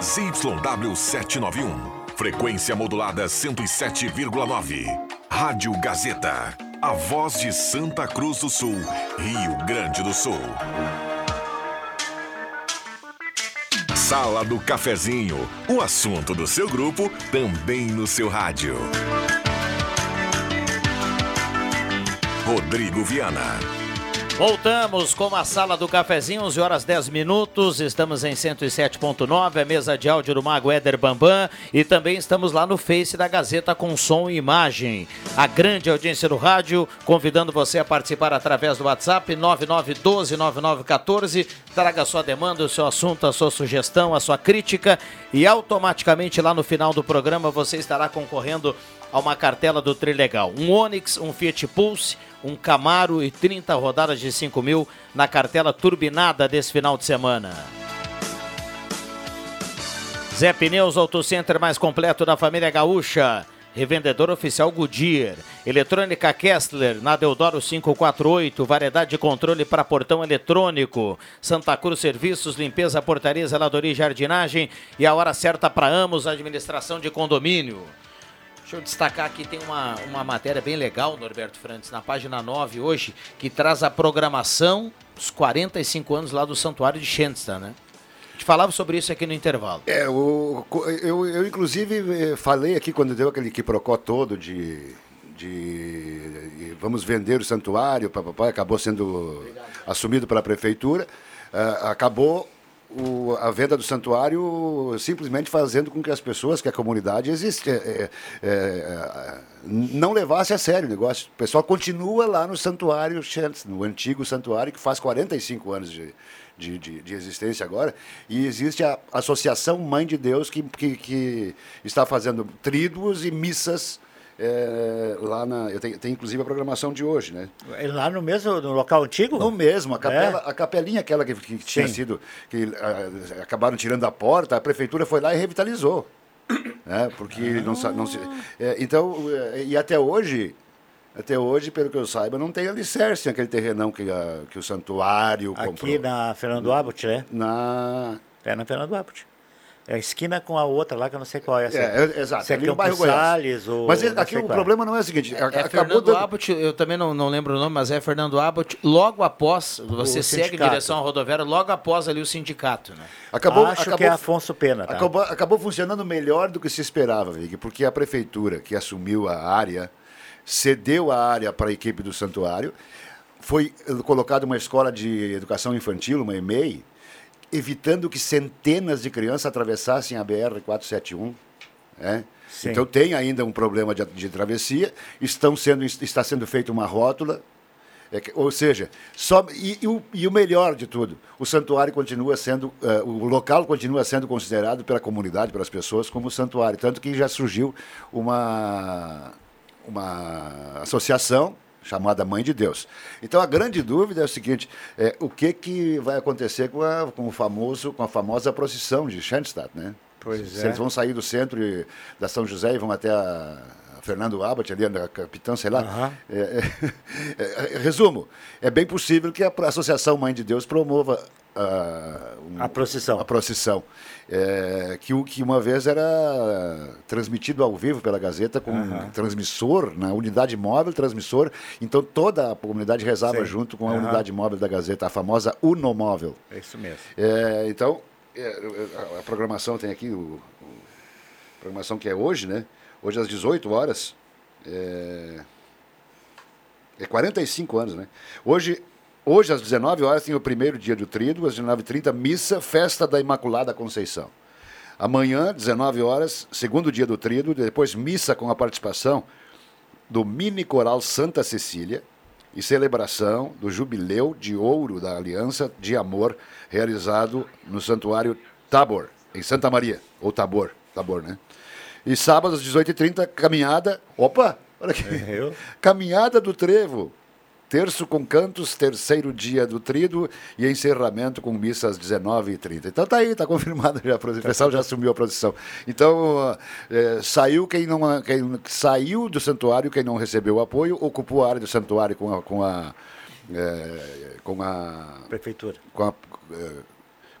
ZYW 791. Frequência modulada 107,9. Rádio Gazeta. A voz de Santa Cruz do Sul, Rio Grande do Sul. Sala do Cafezinho. O assunto do seu grupo também no seu rádio. Rodrigo Viana. Voltamos com a sala do cafezinho, 11 horas 10 minutos. Estamos em 107.9, a mesa de áudio do Mago Éder Bambam. E também estamos lá no Face da Gazeta com som e imagem. A grande audiência do rádio, convidando você a participar através do WhatsApp 99129914. Traga sua demanda, o seu assunto, a sua sugestão, a sua crítica. E automaticamente lá no final do programa você estará concorrendo a uma cartela do Trilegal. Um Onix, um Fiat Pulse, um Camaro e 30 rodadas de 5 mil na cartela turbinada desse final de semana. Zé Pneus Auto Center mais completo da família gaúcha. Revendedor oficial Goodyear. Eletrônica Kessler, na Deodoro 548. Variedade de controle para portão eletrônico. Santa Cruz Serviços, limpeza, portaria, zeladoria e jardinagem. E a hora certa para Amos, administração de condomínio. Deixa eu destacar aqui, tem uma, uma matéria bem legal, Norberto Frantes, na página 9 hoje, que traz a programação dos 45 anos lá do Santuário de Schensta, né? A gente falava sobre isso aqui no intervalo. É, o, eu, eu inclusive eh, falei aqui quando deu aquele quiprocó todo de, de vamos vender o santuário, papai, acabou sendo assumido pela prefeitura, uh, acabou o, a venda do santuário simplesmente fazendo com que as pessoas, que a comunidade existe, é, é, é, não levasse a sério o negócio. O pessoal continua lá no santuário, no antigo santuário, que faz 45 anos de, de, de, de, existência agora, e existe a Associação Mãe de Deus que, que, que está fazendo tríduos e missas é, lá na. Eu tenho, tenho, inclusive a programação de hoje, né? É lá no mesmo, no local antigo? No mesmo, a, capela, é. a capelinha aquela que, que tinha sido. que a, acabaram tirando a porta, a prefeitura foi lá e revitalizou. Né? Porque ah. não, não se. É, então, é, e até hoje. Até hoje, pelo que eu saiba, não tem alicerce naquele terrenão que, a, que o santuário Aqui comprou. na Fernando Abbott, né? Na... É na Fernando Abbott. É a esquina com a outra lá, que eu não sei qual é. Essa. É, é exato. Se é ali no bairro Salles, ou Mas aqui o problema não é o seguinte. É, é Fernando dando... Abbott, eu também não, não lembro o nome, mas é Fernando Abbott. Logo após, você o segue sindicato. em direção à rodoviária, logo após ali o sindicato. Né? Acabou, Acho acabou, que é Afonso Pena. Tá? Acabou, acabou funcionando melhor do que se esperava, Vig, porque a prefeitura que assumiu a área, cedeu a área para a equipe do santuário, foi colocada uma escola de educação infantil, uma EMEI, evitando que centenas de crianças atravessassem a BR-471. Né? Então tem ainda um problema de, de travessia, estão sendo, está sendo feita uma rótula, é que, ou seja, só, e, e, o, e, o, melhor de tudo, o santuário continua sendo, uh, o local continua sendo considerado pela comunidade, pelas pessoas, como santuário. Tanto que já surgiu uma, uma associação chamada Mãe de Deus. Então a grande dúvida é o seguinte: é, o que, que vai acontecer com a, com o famoso, com a famosa procissão de Schenstadt, né? Pois Se é. eles vão sair do centro da São José e vão até a Fernando Abbott, ali na Capitã, sei lá. Uhum. É, é, resumo: é bem possível que a Associação Mãe de Deus promova um, a procissão. A procissão. É, que, que uma vez era transmitido ao vivo pela Gazeta com uhum. um transmissor, na unidade móvel, transmissor. Então toda a comunidade rezava Sim. junto com a uhum. unidade móvel da Gazeta, a famosa Unomóvel. É isso mesmo. É, então, é, a programação tem aqui, o, a programação que é hoje, né? Hoje às 18 horas. É, é 45 anos, né? Hoje Hoje, às 19 horas, tem o primeiro dia do Tríduo, às 19h30, missa, festa da Imaculada Conceição. Amanhã, 19 horas, segundo dia do Tríduo, depois missa com a participação do mini coral Santa Cecília e celebração do jubileu de ouro da Aliança de Amor realizado no Santuário Tabor, em Santa Maria, ou Tabor, Tabor, né? E sábado às 18h30, caminhada. Opa! Olha aqui. Caminhada do Trevo. Terço com cantos, terceiro dia do trido e encerramento com missa às 19h30. Então tá aí, tá confirmado já. O pessoal já assumiu a procissão. Então, eh, saiu quem não quem saiu do santuário, quem não recebeu o apoio, ocupou a área do santuário com a. Com a eh, com a Prefeitura. com a, eh,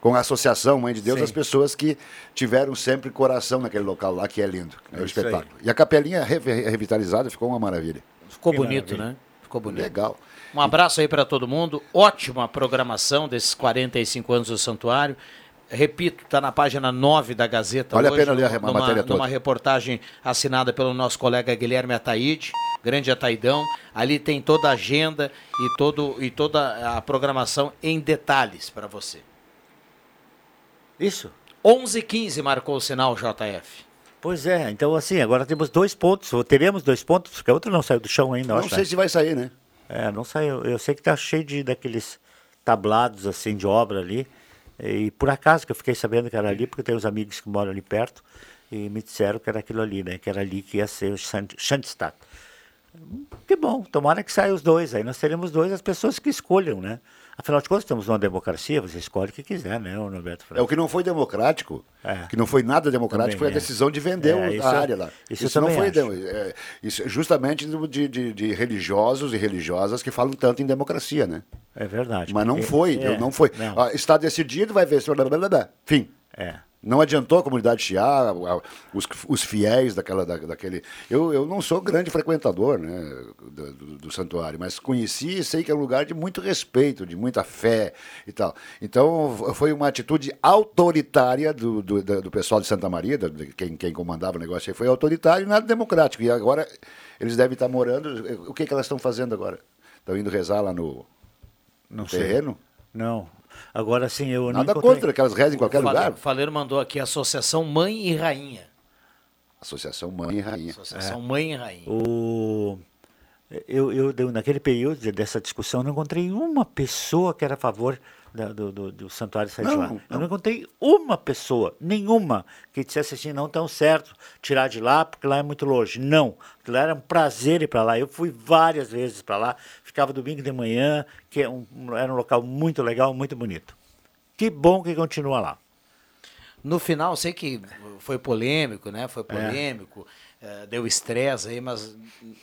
com a Associação Mãe de Deus, Sim. as pessoas que tiveram sempre coração naquele local lá, que é lindo. É, É o isso aí. espetáculo. E a capelinha re- revitalizada ficou uma maravilha. Ficou bonito, né? Ficou bonito. Legal. Um abraço aí para todo mundo. Ótima programação desses 45 anos do Santuário. Repito, está na página 9 da Gazeta Vale a hoje, pena ler a numa, matéria toda. numa reportagem assinada pelo nosso colega Guilherme Ataíde, grande Ataidão. Ali tem toda a agenda e, todo, e toda a programação em detalhes para você. Isso. 11h15 marcou o sinal JF. Pois é, então assim, agora temos dois pontos, ou teremos dois pontos, porque a outra não saiu do chão ainda. eu Não acho, sei né? se vai sair, né? É, não saiu. Eu sei que tá cheio de daqueles tablados assim de obra ali. E por acaso que eu fiquei sabendo que era ali, porque tem uns amigos que moram ali perto e me disseram que era aquilo ali, né? Que era ali que ia ser o Schand- Schandstadt. Que bom, tomara que saiam os dois. Aí nós teremos dois, as pessoas que escolham, né? Afinal de contas, estamos numa democracia, você escolhe o que quiser, né, ô Norberto É o que não foi democrático, É. que não foi nada democrático, Também foi a é. decisão de vender É, o- isso a área lá. isso eu não foi é, isso é justamente de, de- de religiosos e religiosas que falam tanto em democracia, né? É verdade. Mas não foi, é, não foi. não. Ah, está decidido, vai ver. blá, blá, blá, blá. Fim. É. Não adiantou a comunidade Chiá, a- os, os fiéis daquela, da- daquele. Eu, eu não sou grande frequentador né, do, do- do santuário, mas conheci e sei que é um lugar de muito respeito, de muita fé e tal. Então foi uma atitude autoritária do, do, do pessoal de Santa Maria, de quem, quem comandava o negócio aí, foi autoritário e nada democrático. E agora eles devem estar morando. O que, que elas estão fazendo agora? Estão indo rezar lá no, no sei. terreno? Não. Agora sim, eu não Nada encontrei- contra que elas rezem em qualquer Faleiro, lugar. o Faleiro mandou aqui Associação Mãe e Rainha. Associação Mãe e Rainha. Associação Mãe e Rainha. O... Eu, eu, naquele período de- dessa discussão, não encontrei uma pessoa que era a favor da- do, do, do santuário sair de Não, lá. não. Eu não encontrei uma pessoa, nenhuma, que dissesse assim, não tão certo tirar de lá, porque lá é muito longe. Não, lá era um prazer ir para lá. Eu fui várias vezes para lá, ficava domingo de manhã, que é um- era um local muito legal, muito bonito. Que bom que continua lá. No final, sei que foi polêmico, né? É. Foi polêmico, eh, deu estresse aí, mas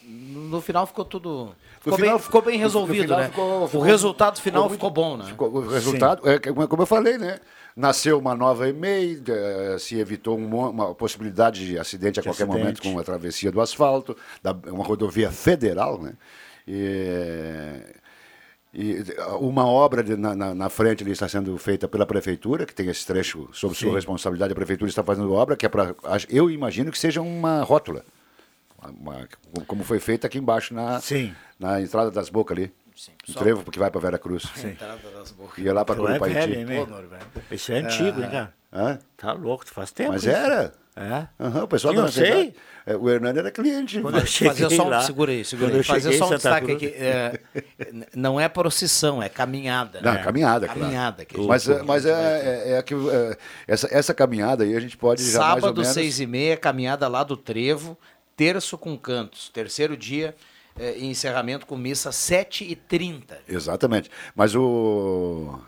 no final ficou tudo. Ficou, final- bem, ficou bem resolvido, final né? ficou- ficou- o resultado final ficou ficou, bom, né? O resultado, é, como eu falei, né? Nasceu uma nova EMEI, eh, se evitou um mo- uma possibilidade de acidente a De qualquer acidente. momento com a travessia do asfalto, da, uma rodovia federal, né? E, e uma obra de- na, na, na frente ali está sendo feita pela prefeitura, que tem esse trecho sob sua Sim. responsabilidade, a prefeitura está fazendo obra, que é para. Eu imagino que seja uma rótula. uma- como foi feita aqui embaixo na, Sim. na entrada das bocas ali. Um só- trevo que vai para Vera Cruz. Sim. Entrada das bocas. Ia lá para é Curupaiti. velho. Isso é antigo, hein, cara? Hã? Tá louco, faz tempo. Mas isso. era. É? Aham, o pessoal Eu da sei. cidade- é, O Hernani era cliente. Quando eu cheguei Fazer só lá, segura aí, segura aí. Fazer só um destaque aqui. é, não é procissão, é caminhada. Não, né? caminhada, claro. Caminhada. Que gente- Mas, é- mas é, é, é que é, essa, essa caminhada aí a gente pode já mais ou Sábado, menos... seis e meia, caminhada lá do Trevo, terço com cantos. Terceiro dia, eh, encerramento com missa, sete e trinta. Exatamente. Mas o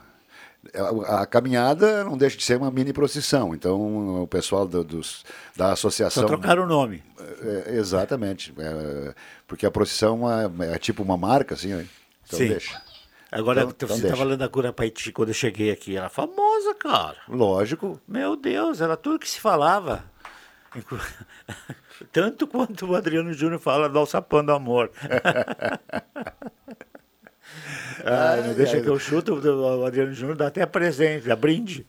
a, a caminhada não deixa de ser uma mini procissão. Então o pessoal do- dos, da associação Só trocaram o nome. É, exatamente, É, porque a procissão é, é tipo uma marca assim. né? Então Sim. deixa. Agora, Então- então você estava falando da Curapaiti quando eu cheguei aqui. Era famosa, cara. Lógico. Meu Deus, era tudo que se falava. Tanto quanto o Adriano Júnior fala do alçapão do amor. Ai, não deixa ai. que eu chuto, o Adriano Júnior dá até presente, dá brinde.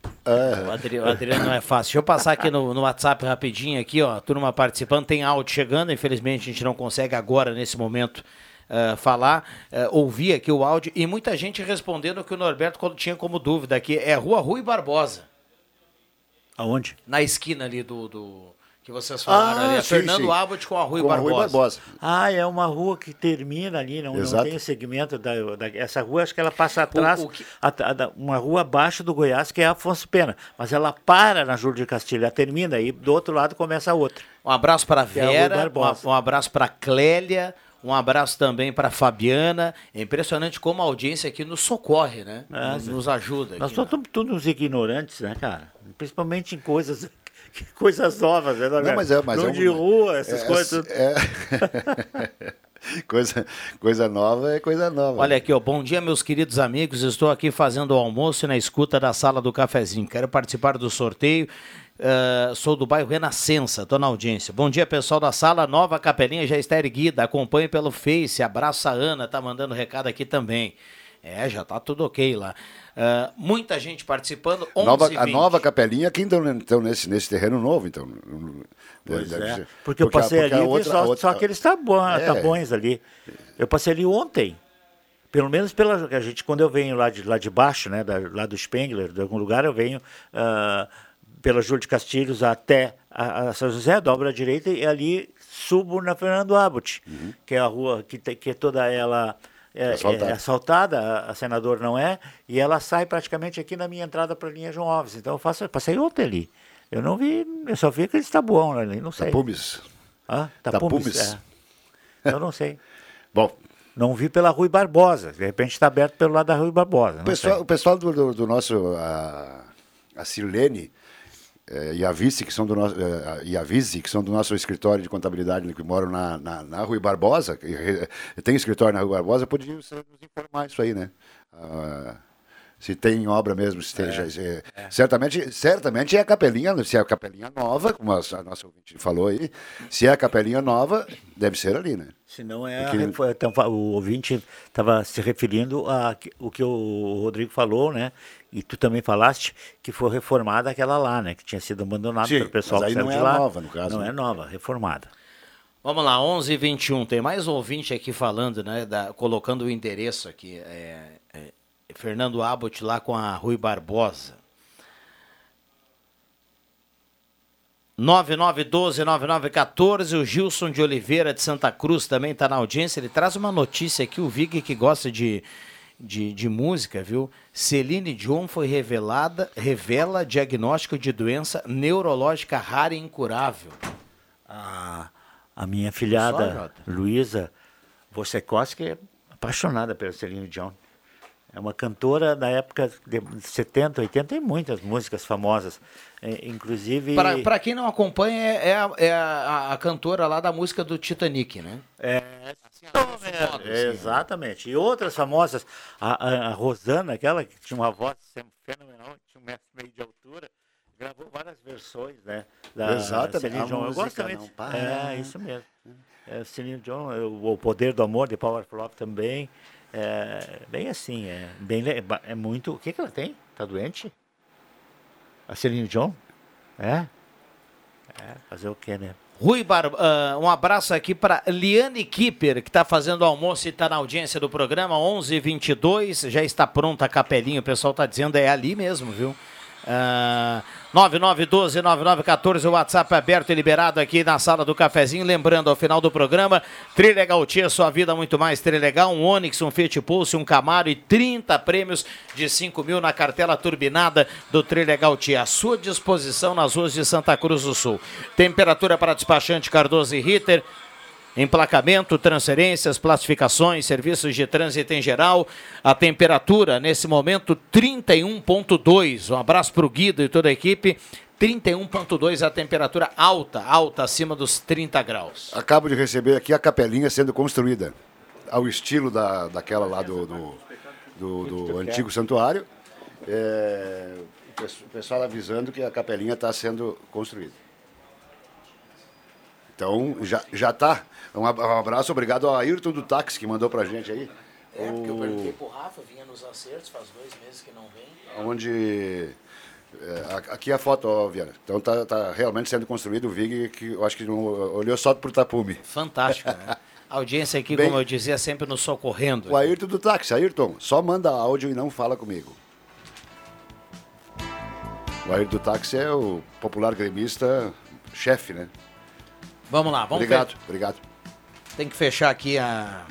O Adri- o Adriano não é fácil. Deixa eu passar aqui no, no WhatsApp rapidinho aqui, ó. Turma participando, tem áudio chegando. Infelizmente a gente não consegue agora, nesse momento, eh, falar, eh, ouvir aqui o áudio. E muita gente respondendo o que o Norberto co- tinha como dúvida aqui. É Rua Rui Barbosa. Aonde? Na esquina ali do. do- que vocês falaram Ah, ali. É sim, Fernando sim. Abbott com a Rui Com a Barbosa. Rui Barbosa. Ah, é uma rua que termina ali, não, não tem o segmento da, da- Essa rua, acho que ela passa atrás, a- a- da- uma rua abaixo do Goiás, que é Afonso Pena. Mas ela para na Júlio de Castilho, ela termina e do outro lado começa a outra. Um abraço para a Que é a Vera, Barbosa. um, um abraço para a Clélia, um abraço também para a Fabiana. É impressionante como a audiência aqui nos socorre, né? É, nos, nos ajuda. Nós aqui, somos todos todos ignorantes, né, cara? Principalmente em coisas, coisas novas, né? Não, mas é, mas Não é um- de rua, essas é- coisas. é- coisa, coisa nova é coisa nova. Olha aqui, ó, bom dia, meus queridos amigos. Estou aqui fazendo o almoço e na escuta da sala do cafezinho. Quero participar do sorteio. Ah, sou do bairro Renascença, estou na audiência. Bom dia, pessoal da sala. Nova capelinha já está erguida. Acompanhe pelo Face. Abraço a Ana, tá mandando recado aqui também. É, já tá tudo ok lá. Ah, muita gente participando. 11 Nova, a 20. nova capelinha aqui então, então nesse, nesse terreno novo, então. Pois Deve é, ser. porque, eu a- passei porque ali e vi outra- só, outra- só aqueles tabu- É. tabões ali. Eu passei ali ontem. Pelo menos pela a gente quando eu venho lá de lá de baixo, né, da, lá do Spengler, de algum lugar eu venho ah, pela Júlio de Castilhos até a, a São José, dobro à direita e ali subo na Fernando Abbott, Uhum. que é a rua que, que é toda ela é, Asfaltada. é asfaltada, a, a senador não é, e ela sai praticamente aqui na minha entrada para a linha João Alves. Então eu faço, passei ontem ali. Eu não vi, eu só vi aqueles tabuão ali, não sei. Tapumes. Ah, Tapumes. Tapumes. É. Eu não sei. Bom. Não vi pela Rui Barbosa. De repente está aberto pelo lado da Rui Barbosa. O pessoal, o pessoal do, do- do nosso, a, a Silene eh, e a Vice, que são do nosso, eh, e a Vice, que são do nosso escritório de contabilidade, né, que moram na, na, na Rui Barbosa, que tem escritório na Rui Barbosa, podiam nos informar isso aí, né? Ah, se tem obra mesmo, se tem, se- certamente, certamente é a capelinha, se é a capelinha nova, como a, a nossa ouvinte falou aí, se é a capelinha nova, deve ser ali, né? Se não é. a Porque- então, fa- o ouvinte estava se referindo a o que o Rodrigo falou, né? E tu também falaste que foi reformada aquela lá, né? Que tinha sido abandonada Sim, pelo pessoal mas aí que saiu não de é lá. nova, no caso, Não né? é nova, reformada. Vamos lá, 11 h 21 Tem mais ouvinte aqui falando, né? da- colocando o endereço aqui. É, é, Fernando Abbott lá com a Rui Barbosa. 9912-9914, o Gilson de Oliveira de Santa Cruz também está na audiência. Ele traz uma notícia aqui, o Vig que gosta de, de, de música, viu? Celine Dion foi revelada, revela diagnóstico de doença neurológica rara e incurável. A, a minha filhada? Luísa Wojciechowski, é apaixonada pela Celine Dion. É uma cantora da época de 70, 80, tem muitas músicas famosas. É, inclusive. Para quem não acompanha, é, é a, é a- a cantora lá da música do Titanic, né? É, É, exatamente. E outras famosas, a, a- a Rosana, aquela que tinha uma voz fenomenal, tinha um metro e meio de altura, gravou várias versões, né? Da Exatamente. Celine Dion. Eu gosto também. não para. É, isso mesmo. É, Celine é, o, Poder do Amor, de Power of Love também. É, bem assim, é, bem, é muito... O que, que ela tem? Tá doente? A Celine Dion? É? É, fazer o quê, né? Rui Bar... ah, um abraço aqui para Liane Kipper, que está fazendo almoço e está na audiência do programa, 11:22 já está pronta a capelinha, o pessoal está dizendo, é ali mesmo, viu? Ah, 9912-9914, o WhatsApp aberto e liberado aqui na sala do cafezinho. Lembrando, ao final do programa, Trilegal Tia, sua vida muito mais Trilegal, um Onix, um Fiat Pulse, um Camaro e 30 prêmios de 5 mil na cartela turbinada do Trilegal Tia. À sua disposição nas ruas de Santa Cruz do Sul. Temperatura para despachante Cardoso e Ritter. Emplacamento, transferências, classificações, serviços de trânsito em geral. A temperatura, nesse momento, 31,2. Um abraço para o Guido e toda a equipe. 31,2 a temperatura alta, alta, acima dos 30 graus. Acabo de receber aqui a capelinha sendo construída, ao estilo da, daquela lá do, do, do- do antigo santuário. É, o pessoal avisando que a capelinha está sendo construída. Então, já, já tá. Um ab- abraço, obrigado ao Ayrton do Táxi que mandou pra gente aí. É, porque eu perguntei pro Rafa, vinha nos acertos, faz dois meses que não vem. onde é, aqui é a foto, ó, Viana. Então tá, tá realmente sendo construído o Vig, que eu acho que não olhou só pro tapume. Fantástico, né? A audiência aqui, Bem- como eu dizia, sempre nos socorrendo. O Ayrton do táxi, Ayrton, só manda áudio e não fala comigo. O Ayrton do táxi é o popular gremista chefe, né? Vamos lá, vamos Obrigado, obrigado. Tem que fechar aqui a.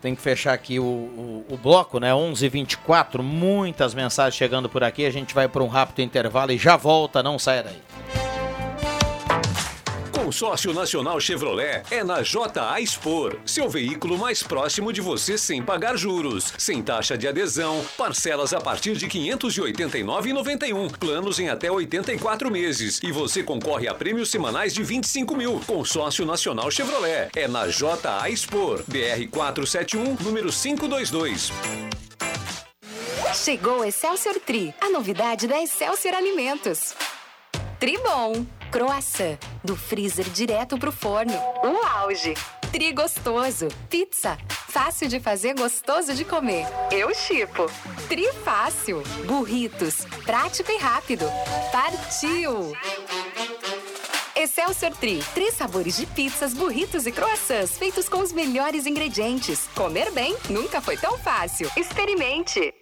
Tem que fechar aqui o, o, o bloco, né? 11h24, muitas mensagens chegando por aqui. A gente vai para um rápido intervalo e já volta, não saia daí. Consórcio Nacional Chevrolet é na JA Expor, seu veículo mais próximo de você sem pagar juros, sem taxa de adesão, parcelas a partir de R$ 589,91, planos em até 84 meses e você concorre a prêmios semanais de 25 mil. Consórcio Nacional Chevrolet é na JA Expor, BR 471, número 522. Chegou Excelsior Tri, a novidade da Excelsior Alimentos. Tribom, croissant, do freezer direto pro forno. O auge. Tri gostoso, pizza, fácil de fazer, gostoso de comer. Eu chipo. Tri fácil, burritos, prático e rápido. Partiu! Excelsior Tri, três sabores de pizzas, burritos e croissants feitos com os melhores ingredientes. Comer bem nunca foi tão fácil. Experimente!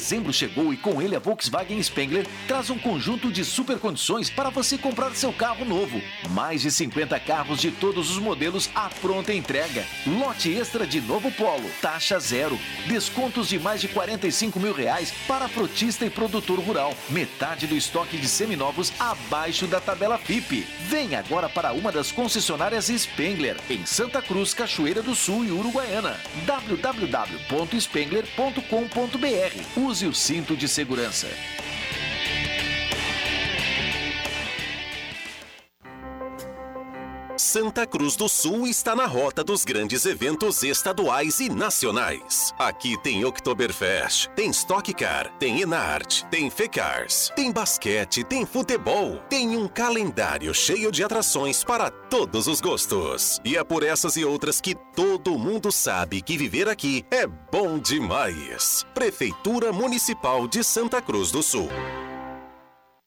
Dezembro chegou e com ele a Volkswagen Spengler traz um conjunto de super condições para você comprar seu carro novo. Mais de 50 carros de todos os modelos à pronta entrega. Lote extra de novo Polo, taxa zero. Descontos de mais de 45 mil reais para frotista e produtor rural. Metade do estoque de seminovos abaixo da tabela FIP. Vem agora para uma das concessionárias Spengler, em Santa Cruz, Cachoeira do Sul e Uruguaiana. www.spengler.com.br Use o cinto de segurança. Santa Cruz do Sul está na rota dos grandes eventos estaduais e nacionais. Aqui tem Oktoberfest, tem Stock Car, tem Enart, tem Fecars, tem basquete, tem futebol, tem um calendário cheio de atrações para todos os gostos. E é por essas e outras que todo mundo sabe que viver aqui é bom demais. Prefeitura Municipal de Santa Cruz do Sul.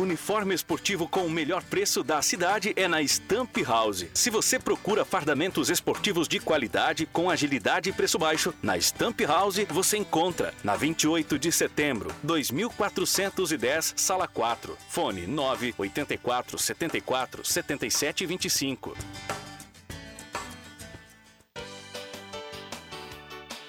Uniforme esportivo com o melhor preço da cidade é na Stamp House. Se você procura fardamentos esportivos de qualidade, com agilidade e preço baixo, na Stamp House você encontra na 28 de setembro, 2410, sala 4. Fone 984 74 77 25.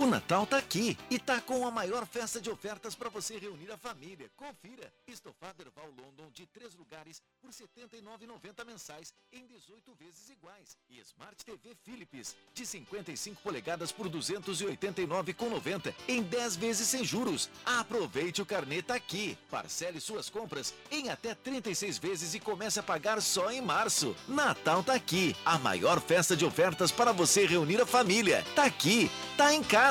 O Natal tá aqui e tá com a maior festa de ofertas para você reunir a família. Confira. Estofado Erval London de três lugares por R$ 79,90 mensais em 18 vezes iguais. E Smart TV Philips de 55 polegadas por R$ 289,90 em 10 vezes sem juros. Aproveite o carnê tá aqui. Parcele suas compras em até 36 vezes e comece a pagar só em março. Natal tá aqui. A maior festa de ofertas para você reunir a família. Tá aqui. Tá em casa.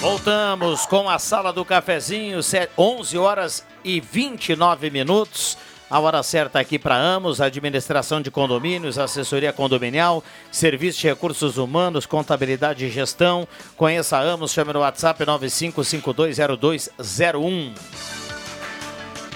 Voltamos com a sala do cafezinho, se- 11 horas e 29 minutos. A hora certa aqui para Amos, administração de condomínios, assessoria condominial, serviço de recursos humanos, contabilidade e gestão. Conheça a Amos, chame no WhatsApp 95520201.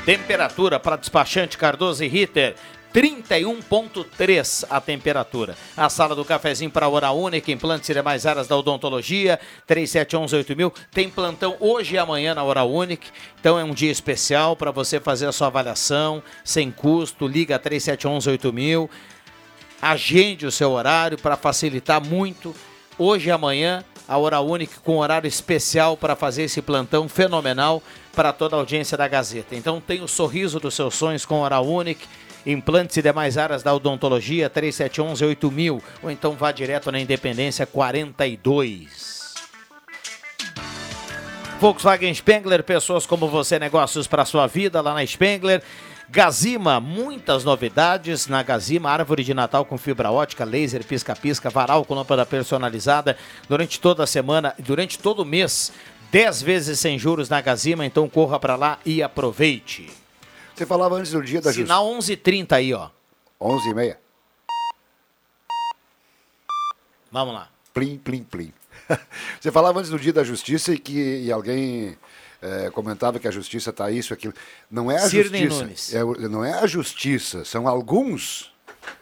Temperatura para despachante Cardoso e Ritter. 31.3 a temperatura. A sala do cafezinho para Hora Única, implantes e demais áreas da odontologia, 3711-8000. Tem plantão hoje e amanhã na Hora Única, então é um dia especial para você fazer a sua avaliação, sem custo, liga 3711-8000. Agende o seu horário para facilitar muito. Hoje e amanhã, a Hora Única com horário especial para fazer esse plantão fenomenal para toda a audiência da Gazeta. Então tem o sorriso dos seus sonhos com Hora Única implantes e demais áreas da odontologia 3711 8000 ou então vá direto na Independência 42. Volkswagen Spengler, pessoas como você, negócios para sua vida lá na Spengler. Gazima, muitas novidades na Gazima, árvore de Natal com fibra ótica, laser, pisca-pisca, varal com lâmpada personalizada durante toda a semana, durante todo o mês, 10 vezes sem juros na Gazima, então corra para lá e aproveite. Você falava antes do dia da justiça. Sinal 11h30 aí, ó. 11h30. Vamos lá. Plim, plim, plim. Você falava antes do dia da justiça e que e alguém é, comentava que a justiça está isso, aquilo. Não é a Cirnei justiça. É, não é a justiça, são alguns.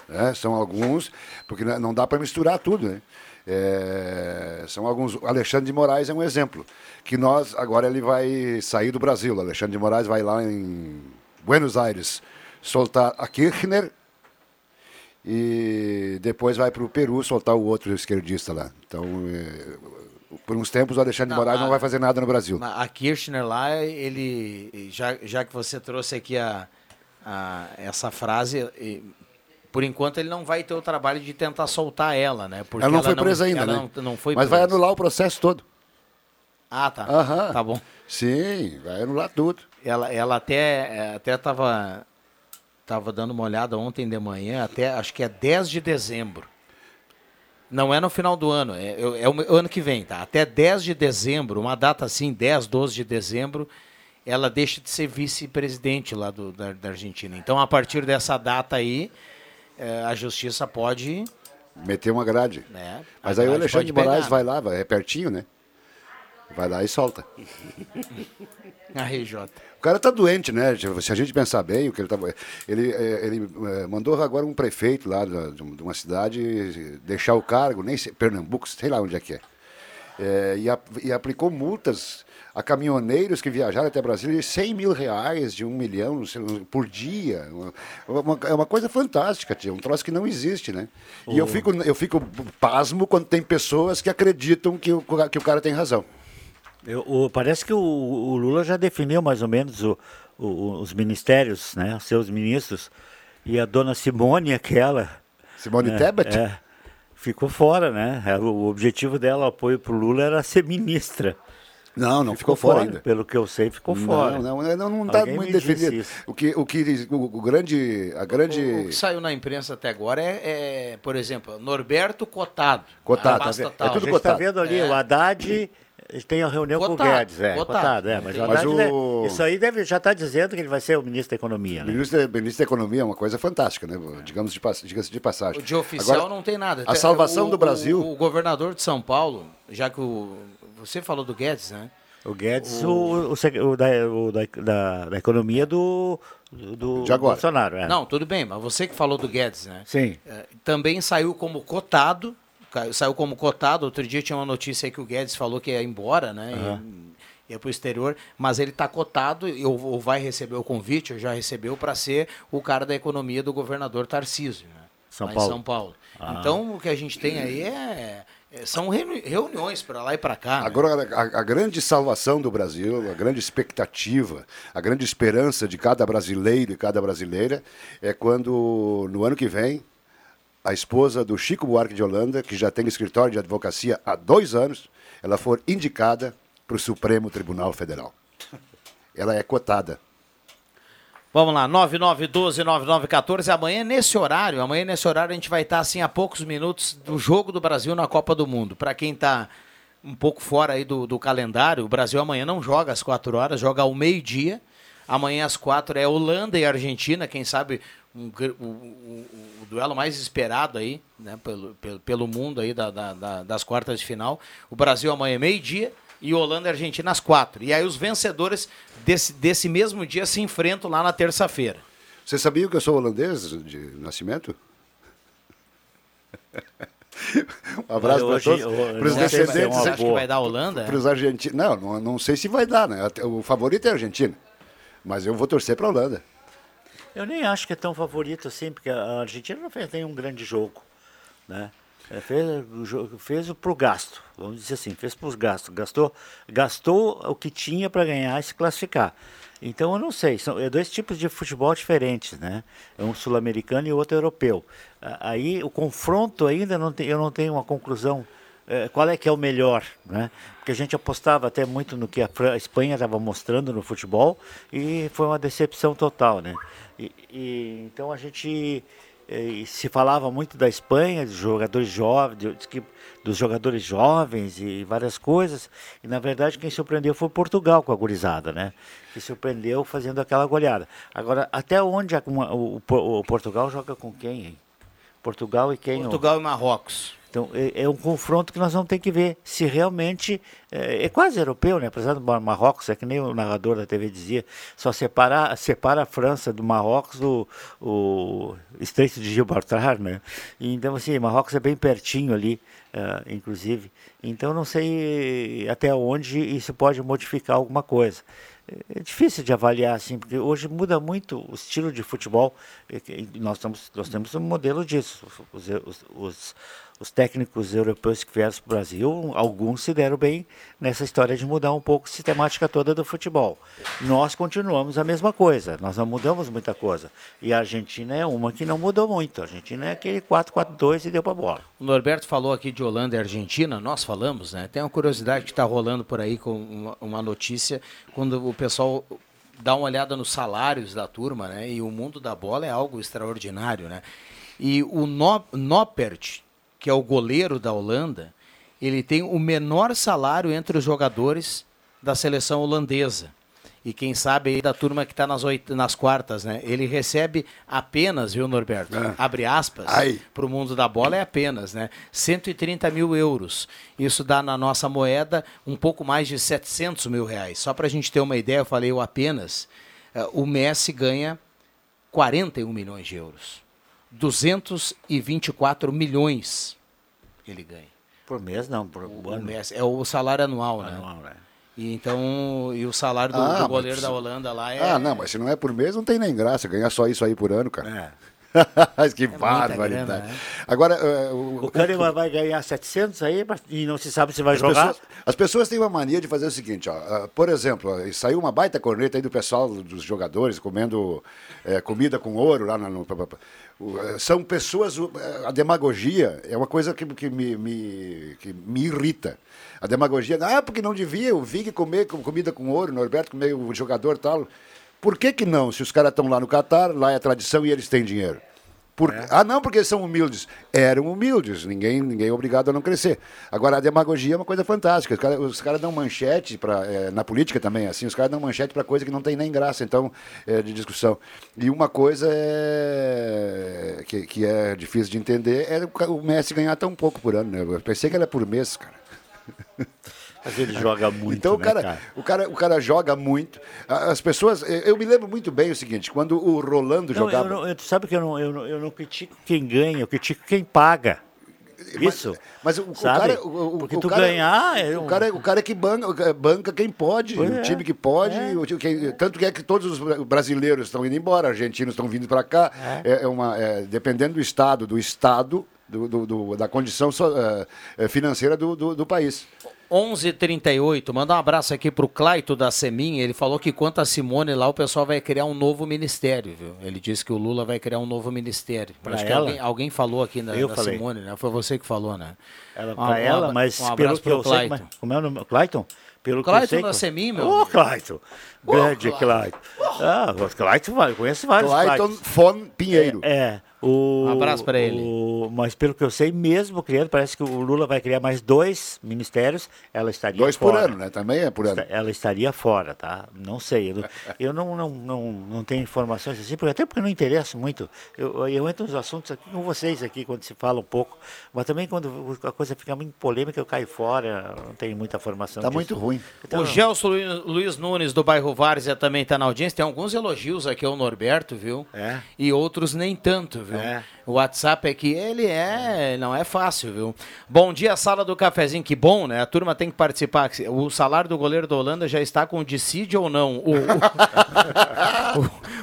né? São alguns, porque não não dá para misturar tudo, né? É, são alguns. Alexandre de Moraes é um exemplo. Que nós, agora ele vai sair do Brasil. Alexandre de Moraes vai lá em Buenos Aires soltar a Kirchner e depois vai para o Peru soltar o outro esquerdista lá. Então, é, por uns tempos, o Alexandre Não, de Moraes a- não vai fazer nada no Brasil. A Kirchner lá, ele. Já, já que você trouxe aqui a, a- essa frase, e, por enquanto ele não vai ter o trabalho de tentar soltar ela, né? Porque ela não foi presa ainda, ela né? Não, não foi Mas vai presa. anular o processo todo. Ah, tá. Aham. Tá bom. Sim, vai anular tudo. Ela, ela até até tava, tava dando uma olhada ontem de manhã, até acho que é 10 de dezembro. Não é no final do ano, é, é o ano que vem, tá? Até 10 de dezembro, uma data assim, 10, 12 de dezembro, ela deixa de ser vice-presidente lá do, da, da Argentina. Então, a partir dessa data aí, eh, a justiça pode. Meter uma grade. Né, Mas aí o Alexandre de Moraes pegar, vai lá, vai, é pertinho, né? Vai lá e solta. A RJ. O cara tá doente, né? Se a gente pensar bem, o que ele tá, ele, eh, ele eh, mandou agora um prefeito lá de uma cidade deixar o cargo, nem sei, Pernambuco, sei lá onde é que é. Eh, e, ap- e aplicou multas a caminhoneiros que viajaram até Brasília de 100 mil reais, de um milhão por dia. Uma- uma- é uma coisa fantástica, tia, um troço que não existe, né? E eu O- fico, eu fico pasmo quando tem pessoas que acreditam que o, que o cara tem razão. Eu- o- parece que o, o Lula já definiu mais ou menos o- o- os ministérios, né? Os seus ministros. E a dona Simone, aquela. Simone né, Tebet? é, ficou fora, né? É, O objetivo dela, o apoio para o Lula, era ser ministra. Não, não ficou fora ainda. Pelo que eu sei, ficou Não, fora. Não, não, não está muito definido. isso. O que, o que o, o grande, a O grande que saiu na imprensa até agora é, é, por exemplo, Norberto Cotado. Cotado, da pasta tá. É tudo a gente está cotado. vendo ali, É. o Haddad tem a reunião com Cotado, o Guedes. É, cotado. cotado, é, mas, o Mas o- né, isso aí deve, já está dizendo que ele vai ser o ministro da Economia. Né? ministro, ministro da Economia é uma coisa fantástica, né? Digamos de, diga-se de passagem. De oficial Agora, não tem nada. A salvação O- do Brasil. O, o governador de São Paulo, já que o. Você falou do Guedes, né? O Guedes, o, o, da, o da, da, da economia do, do De agora. Bolsonaro. É. Não, tudo bem, mas você que falou do Guedes, né? Sim. É, também saiu como cotado. Saiu como cotado. Outro dia tinha uma notícia aí que o Guedes falou que ia embora, né? Aham. Ia para o exterior, mas ele está cotado e ou, vai receber o convite, ou já recebeu, para ser o cara da economia do governador Tarcísio, né? São Lá Paulo. Em São Paulo. Ah. Então, o que a gente tem aí é, é- são reuni- reuniões para lá e para cá. né? Agora, a, a grande salvação do Brasil, a grande expectativa, a grande esperança de cada brasileiro e cada brasileira é quando, no ano que vem, a esposa do Chico Buarque de Holanda, que já tem escritório de advocacia há dois anos, ela for indicada para o Supremo Tribunal Federal. Ela é cotada. Vamos lá, 9912-9914. Amanhã, nesse horário, amanhã, nesse horário, a gente vai estar assim a poucos minutos do jogo do Brasil na Copa do Mundo. Para quem está um pouco fora aí do, do calendário, o Brasil amanhã não joga às 4 horas, joga ao meio-dia. Amanhã às 4 é Holanda e Argentina, quem sabe um o, o- o duelo mais esperado aí, né, pelo, pelo, pelo mundo aí da- da- da- das quartas de final. O Brasil amanhã é meio-dia, e Holanda e Argentina às quatro. E aí os vencedores desse, desse mesmo dia se enfrentam lá na terça-feira. Você sabia que eu sou holandês de nascimento? Um abraço para todos. Para os descendentes. Você acha que vai dar a Holanda, é? Para os argentinos. Não, não, não sei se vai dar, né? O favorito é a Argentina. Mas eu vou torcer para a Holanda. Eu nem acho que é tão favorito assim, porque a Argentina não fez nenhum grande jogo. Né? É, Fez, fez para o gasto, vamos dizer assim, fez para os gastos. Gastou, gastou o que tinha para ganhar e se classificar. Então eu não sei, são é dois tipos de futebol diferentes, né? É um sul-americano e outro europeu. Aí o confronto ainda não tem, eu não tenho uma conclusão eh, qual é que é o melhor, né? Porque a gente apostava até muito no que a Espanha estava mostrando no futebol e foi uma decepção total, né? E, e- então a gente eh, se falava muito da Espanha, dos jogadores jovens, dos jogadores jovens e várias coisas. E na verdade quem surpreendeu foi Portugal com a gurizada, né? Que surpreendeu fazendo aquela goleada. Agora, até onde a- o, o- Portugal joga com quem? Portugal e quem? Portugal e Marrocos. Então, é, é um confronto que nós vamos ter que ver se realmente. É, é quase europeu, né? Apesar do Mar- Marrocos, é que nem o narrador da TV dizia, só separa, separa a França do Marrocos o, o Estreito de Gibraltar, né? Então, assim, Marrocos é bem pertinho ali, ah, inclusive. Então, não sei até onde isso pode modificar alguma coisa. É difícil de avaliar assim, porque hoje muda muito o estilo de futebol. e Nós, estamos, nós temos um modelo disso. Os, os, os, os técnicos europeus que vieram para o Brasil, alguns se deram bem nessa história de mudar um pouco a sistemática toda do futebol. Nós continuamos a mesma coisa, nós não mudamos muita coisa. E a Argentina é uma que não mudou muito. A Argentina é aquele 4-4-2 e deu para bola. O Norberto falou aqui de Holanda e Argentina, nós falamos, né? Tem uma curiosidade que está rolando por aí com uma, uma notícia, quando o pessoal dá uma olhada nos salários da turma, né? E o mundo da bola é algo extraordinário, né? E o no Noppert, que é o goleiro da Holanda, ele tem o menor salário entre os jogadores da seleção holandesa. E quem sabe aí da turma que está nas, oit- nas quartas, né? Ele recebe apenas, viu, Norberto? Abre aspas, para o mundo da bola é apenas, né? 130 mil euros. Isso dá na nossa moeda um pouco mais de 700 mil reais. Só para a gente ter uma ideia, eu falei o apenas, eh, o Messi ganha 41 milhões de euros. 224 milhões ele ganha. Por mês, não, por O ano. Messi, é o salário anual, né? Anual, né? E então, e o salário do, Ah, do mas goleiro precisa- da Holanda lá é. Ah, não, mas se não é por mês, não tem nem graça. Ganhar só isso aí por ano, cara. É. que barbaridade. grana, né? Agora, eh, o, O Kahneman vai ganhar 700 aí mas- e não se sabe se vai As jogar. pessoas, as pessoas têm uma mania de fazer o seguinte, ó, ah, por exemplo, saiu uma baita corneta aí do pessoal, dos jogadores, comendo eh, comida com ouro lá no. eh, são pessoas. A demagogia é uma coisa que, que, me, me- que me irrita. A demagogia, ah, porque não devia o Vig comer com- comida com ouro, o Norberto comer o jogador e tal. Por que, que não? Se os caras estão lá no Catar, lá é tradição e eles têm dinheiro. Por- Ah, não, porque eles são humildes. Eram humildes, ninguém, ninguém é obrigado a não crescer. Agora, a demagogia é uma coisa fantástica. Os caras os caras dão manchete, pra, eh, na política também, assim, os caras dão manchete para coisa que não tem nem graça, então, eh, de discussão. E uma coisa é, que, que é difícil de entender é o Messi ganhar tão pouco por ano. Né? Eu pensei que era por mês, cara. Mas ele joga muito, Então o né, cara, cara? O, cara, o cara joga muito. As pessoas. Eu me lembro muito bem o seguinte: quando o Rolando Não, jogava. eu não, eu- tu sabe que eu não, eu, não, eu não critico quem ganha, eu critico quem paga. Isso. Mas o, o Sabe? cara. O, o- Porque o tu cara, ganhar. é O um- cara, o cara é que banca, banca quem pode, Pois o é, time que pode. o time que- tanto que é que todos os brasileiros estão indo embora, argentinos estão vindo para cá. É. é uma, é, dependendo do estado, do estado, do, do- do- da condição so- é, é, financeira do, do, do país. 11:38. Manda um abraço aqui pro Claito da Semin. Ele falou que quanto a Simone lá, o pessoal vai criar um novo ministério, viu? Ele disse que o Lula vai criar um novo ministério. Pra Acho que ela? alguém, alguém falou aqui da, Eu da falei. Simone, né? Foi você que falou, né? Ela, Um- pra um ela, abra- mas um pelo abraço que eu sei. Clayton. Como, é o nome? Clayton? Pelo que eu Clayton sei. da Semin, meu. Ô, Clayton. Grande Clayton. Ah, o Clayton, vai- eu conheço vários Clayton Claytons. Fon Pinheiro. É, é. O, Um abraço pra ele. o- mas pelo que eu sei, mesmo criando, parece que o Lula vai criar mais dois ministérios. Ela estaria Dois por fora. ano, né? Também é por ano. Ela estaria fora, tá? Não sei. Eu, não- eu não, não, não, não tenho informações assim, porque, até porque eu não interesso muito. Eu, eu entro nos assuntos aqui com vocês aqui, quando se fala um pouco. Mas também quando a coisa fica muito polêmica, eu caio fora, não tenho muita formação. Tá disso. muito ruim. Então, o Gelson Luiz, Luiz Nunes do bairro Várzea também está na audiência. Tem alguns elogios aqui ao Norberto, viu? É. E outros nem tanto, viu? É. O WhatsApp é que ele é, não é fácil, viu? Bom dia, sala do cafezinho. Que bom, né? A turma tem que participar. O salário do goleiro da Holanda já está com dissídio ou não? O,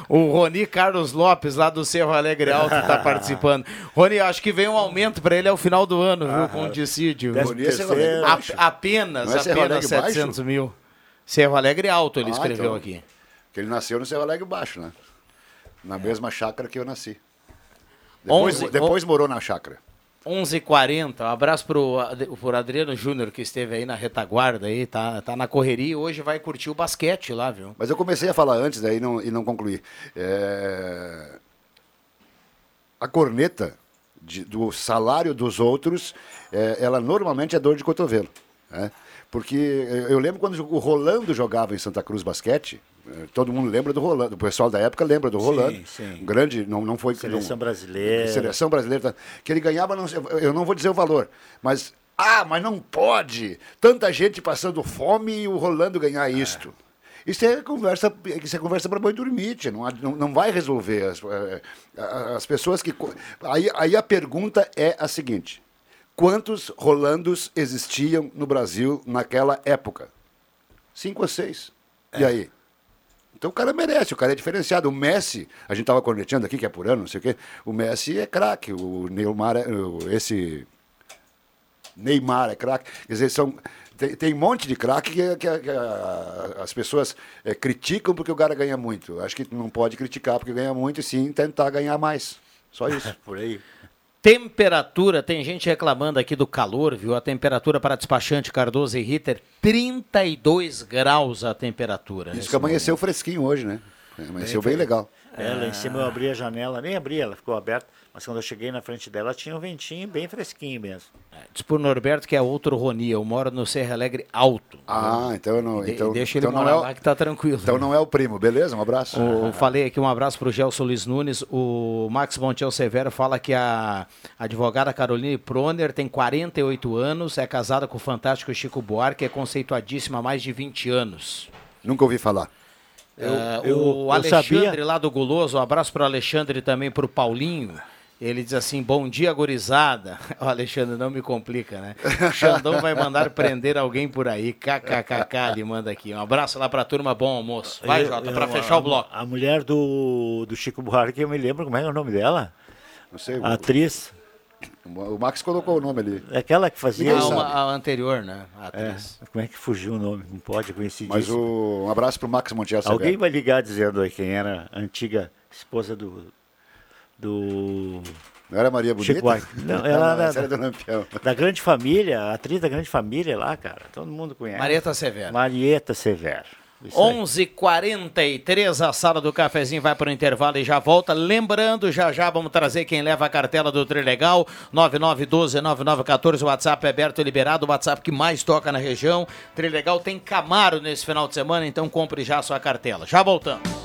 o, o Roni Carlos Lopes, lá do Cerro Alegre Alto, está participando. Roni, acho que vem um aumento para ele ao final do ano, viu? Com dissídio. Décimo Rony é Cerro Alegre A- Baixo. apenas, é apenas Alegre 700 Baixo? mil. Cerro Alegre Alto, ele Ah, escreveu então. aqui. Que ele nasceu no Cerro Alegre Baixo, né? Na mesma chácara que eu nasci. Depois, Onze- depois morou na chácara. 11h40, um abraço pro, pro Adriano Júnior, que esteve aí na retaguarda aí, tá, tá na correria e hoje vai curtir o basquete lá, viu? Mas eu comecei a falar antes daí não, e não concluí. É, A corneta de- do salário dos outros, é, ela normalmente é dor de cotovelo. né? Porque eu eu lembro quando o Rolando jogava em Santa Cruz Basquete, todo mundo lembra do Rolando, o pessoal da época lembra do Sim, Rolando. sim. Um grande, não, não foi... Seleção não- brasileira. Seleção brasileira, tá? que ele ganhava, não eu não vou dizer o valor, mas... Ah, mas não pode! Tanta gente passando fome e o Rolando ganhar isto. Isso é conversa, isso é conversa para boi dormir, tia, não, não, não vai resolver. As, eh, as pessoas que. Aí, aí a pergunta é a seguinte: quantos Rolandos existiam no Brasil naquela época? Cinco ou seis. E aí? Então o cara merece, o cara é diferenciado. O Messi, a gente estava corneteando aqui, que é por ano, não sei o quê. O Messi é craque, o Neymar, é, esse Neymar é craque. Quer dizer, são, tem, tem um monte de craque que, que- que a- as pessoas eh, criticam porque o cara ganha muito. Acho que não pode criticar porque ganha muito e sim tentar ganhar mais. Só isso. Por aí. Temperatura, tem gente reclamando aqui do calor, viu? A temperatura para despachante Cardoso e Ritter, 32 graus a temperatura. Isso nesse que amanheceu fresquinho hoje, né? Amanheceu bem legal. É, lá em cima eu abri a janela, nem abri, ela ficou aberta, mas quando eu cheguei na frente dela tinha um ventinho bem fresquinho mesmo. Diz pro Norberto que é outro Roni, eu moro no Serra Alegre Alto. Ah, então eu não. De- Então, deixa ele então não morar é o- lá que tá tranquilo. Então não é o primo, beleza? Um abraço. O, falei aqui um abraço para o Gelson Luiz Nunes. O Max Montiel Severo fala que a advogada Caroline Proner tem 48 anos, é casada com o fantástico Chico Buarque, é conceituadíssima há mais de 20 anos. Nunca ouvi falar. Ah, eu- o eu Alexandre sabia- lá do Guloso, um abraço para o Alexandre também para o Paulinho. Ele diz assim, bom dia, gurizada. O Alexandre, não me complica, né? O Xandão vai mandar prender alguém por aí. KKKK, ele manda aqui. Um abraço lá para a turma, bom almoço. Vai, Eu- Jota, eu- para a- fechar o bloco. A mulher do, do Chico Buarque, eu me lembro como é é o nome dela? Não sei. A atriz. O Max colocou o nome ali. É Aquela que fazia. Ah, uma- a anterior, né? A É, atriz. como é que fugiu o nome? Não pode conhecer Mas o, um abraço pro Max Montiel. Alguém vai ligar dizendo aí quem era a antiga esposa do. Do. Não era Maria Bonita? Chico Buarque. Não, ela não, era essa era do Lampião. da grande família, a atriz da grande família lá, cara. Todo mundo conhece. Marieta Severo. Marieta Severo. Isso aí. 11:43 a sala do cafezinho vai para o intervalo e já volta. Lembrando, já já vamos trazer quem leva a cartela do Trilegal, 9912-9914, o WhatsApp é aberto e liberado, o WhatsApp que mais toca na região. Trilegal tem Camaro nesse final de semana, então compre já a sua cartela. Já voltamos.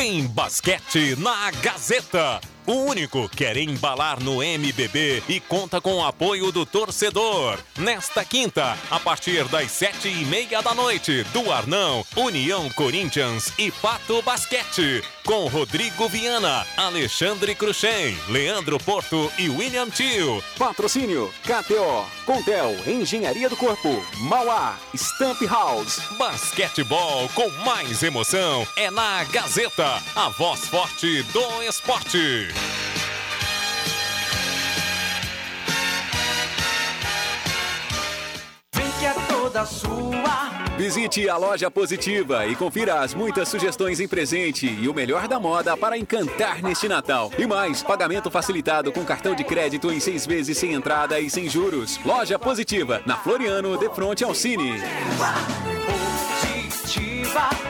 Tem basquete na Gazeta. O único quer embalar no MBB e conta com o apoio do torcedor. Nesta quinta, a partir das sete e meia da noite, do Arnão, União Corinthians e Pato Basquete. Com Rodrigo Viana, Alexandre Cruxem, Leandro Porto e William Tio. Patrocínio KTO, Contel, Engenharia do Corpo, Mauá, Stamp House. Basquetebol com mais emoção é na Gazeta, a voz forte do esporte. Vem que é toda sua. Visite a loja positiva e confira as muitas sugestões em presente e o melhor da moda para encantar neste Natal. E mais, pagamento facilitado com cartão de crédito em seis vezes sem entrada e sem juros. Loja positiva, na Floriano, de frente ao Cine. Positiva.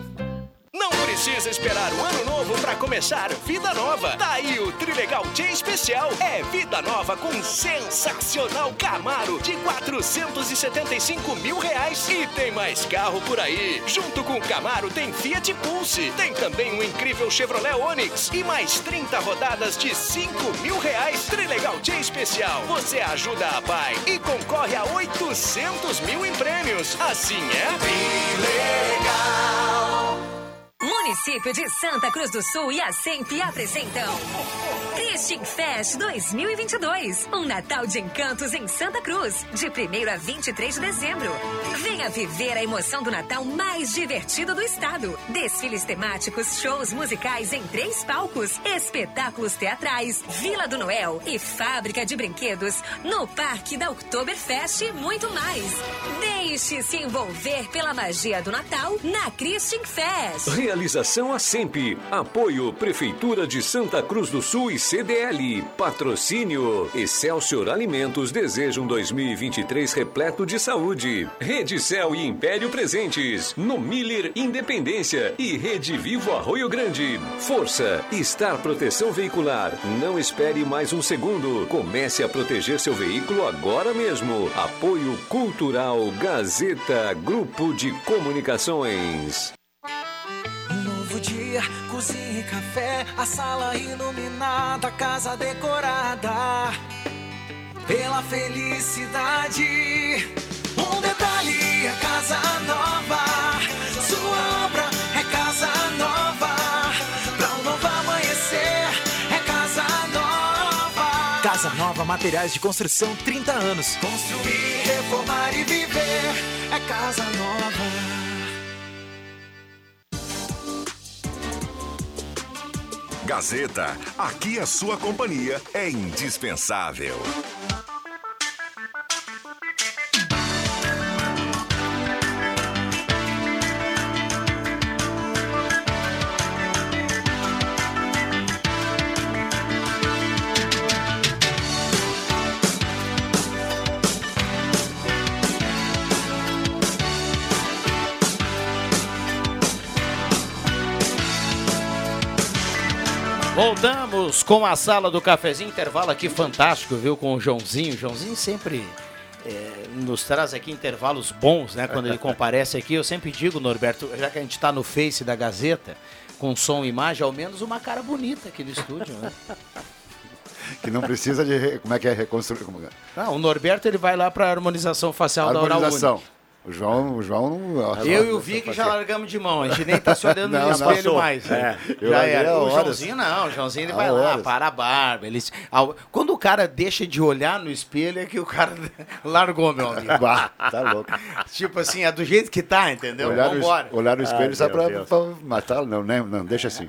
Precisa esperar o ano novo para começar vida nova. Tá aí o Trilegal Dia Especial. É vida nova com sensacional Camaro de 475 mil reais. E tem mais carro por aí. Junto com o Camaro tem Fiat Pulse. Tem também um incrível Chevrolet Onix. E mais 30 rodadas de 5 mil reais. Trilegal Dia Especial. Você ajuda a pai e concorre a 800 mil em prêmios. Assim é? Trilegal. Município de Santa Cruz do Sul e a SEMP apresentam Christian Fest 2022. Um Natal de encantos em Santa Cruz, de 1 a 23 de dezembro. Venha viver a emoção do Natal mais divertido do estado. Desfiles temáticos, shows musicais em três palcos, espetáculos teatrais, Vila do Noel e fábrica de brinquedos no Parque da Oktoberfest e muito mais. Deixe-se envolver pela magia do Natal na Christian Fest. Realização a sempre. Apoio Prefeitura de Santa Cruz do Sul e CDL. Patrocínio Excelsior Alimentos desejam 2023 repleto de saúde. Rede Cel e Império Presentes. No Miller Independência e Rede Vivo Arroio Grande. Força. Estar Proteção Veicular. Não espere mais um segundo. Comece a proteger seu veículo agora mesmo. Apoio Cultural Gazeta. Grupo de Comunicações. Cozinha e café, a sala iluminada, a casa decorada pela felicidade. Um detalhe, a casa nova, sua obra é casa nova. Pra um novo amanhecer, é casa nova. Casa Nova Materiais de Construção 30 anos. Construir, reformar e viver, é casa nova. Gazeta, aqui a sua companhia é indispensável. Voltamos com a sala do cafezinho, intervalo aqui fantástico, viu? Com o Joãozinho. O Joãozinho sempre é, nos traz aqui intervalos bons, né? Quando ele comparece aqui, eu sempre digo, Norberto, já que a gente está no Face da Gazeta, com som e imagem, ao menos uma cara bonita aqui no estúdio, né? Que não precisa de. Como é que é reconstruir? Como é? Não, o Norberto ele vai lá para a harmonização facial da Oral Harmonização. O João, o João não. Eu e o Vic já largamos de mão, a gente nem tá se olhando Não, no não, espelho mais. É, eu já era. há O horas. Joãozinho não, o Joãozinho ele Há vai lá, horas. para a barba. Ele... Quando o cara deixa de olhar no espelho é que o cara largou, meu amigo. Bah, tá louco. tipo assim, é do jeito que tá, entendeu? Olhar no, Vambora. es- olhar no espelho Ah, só pra, pra matar. Não, né? não, deixa assim.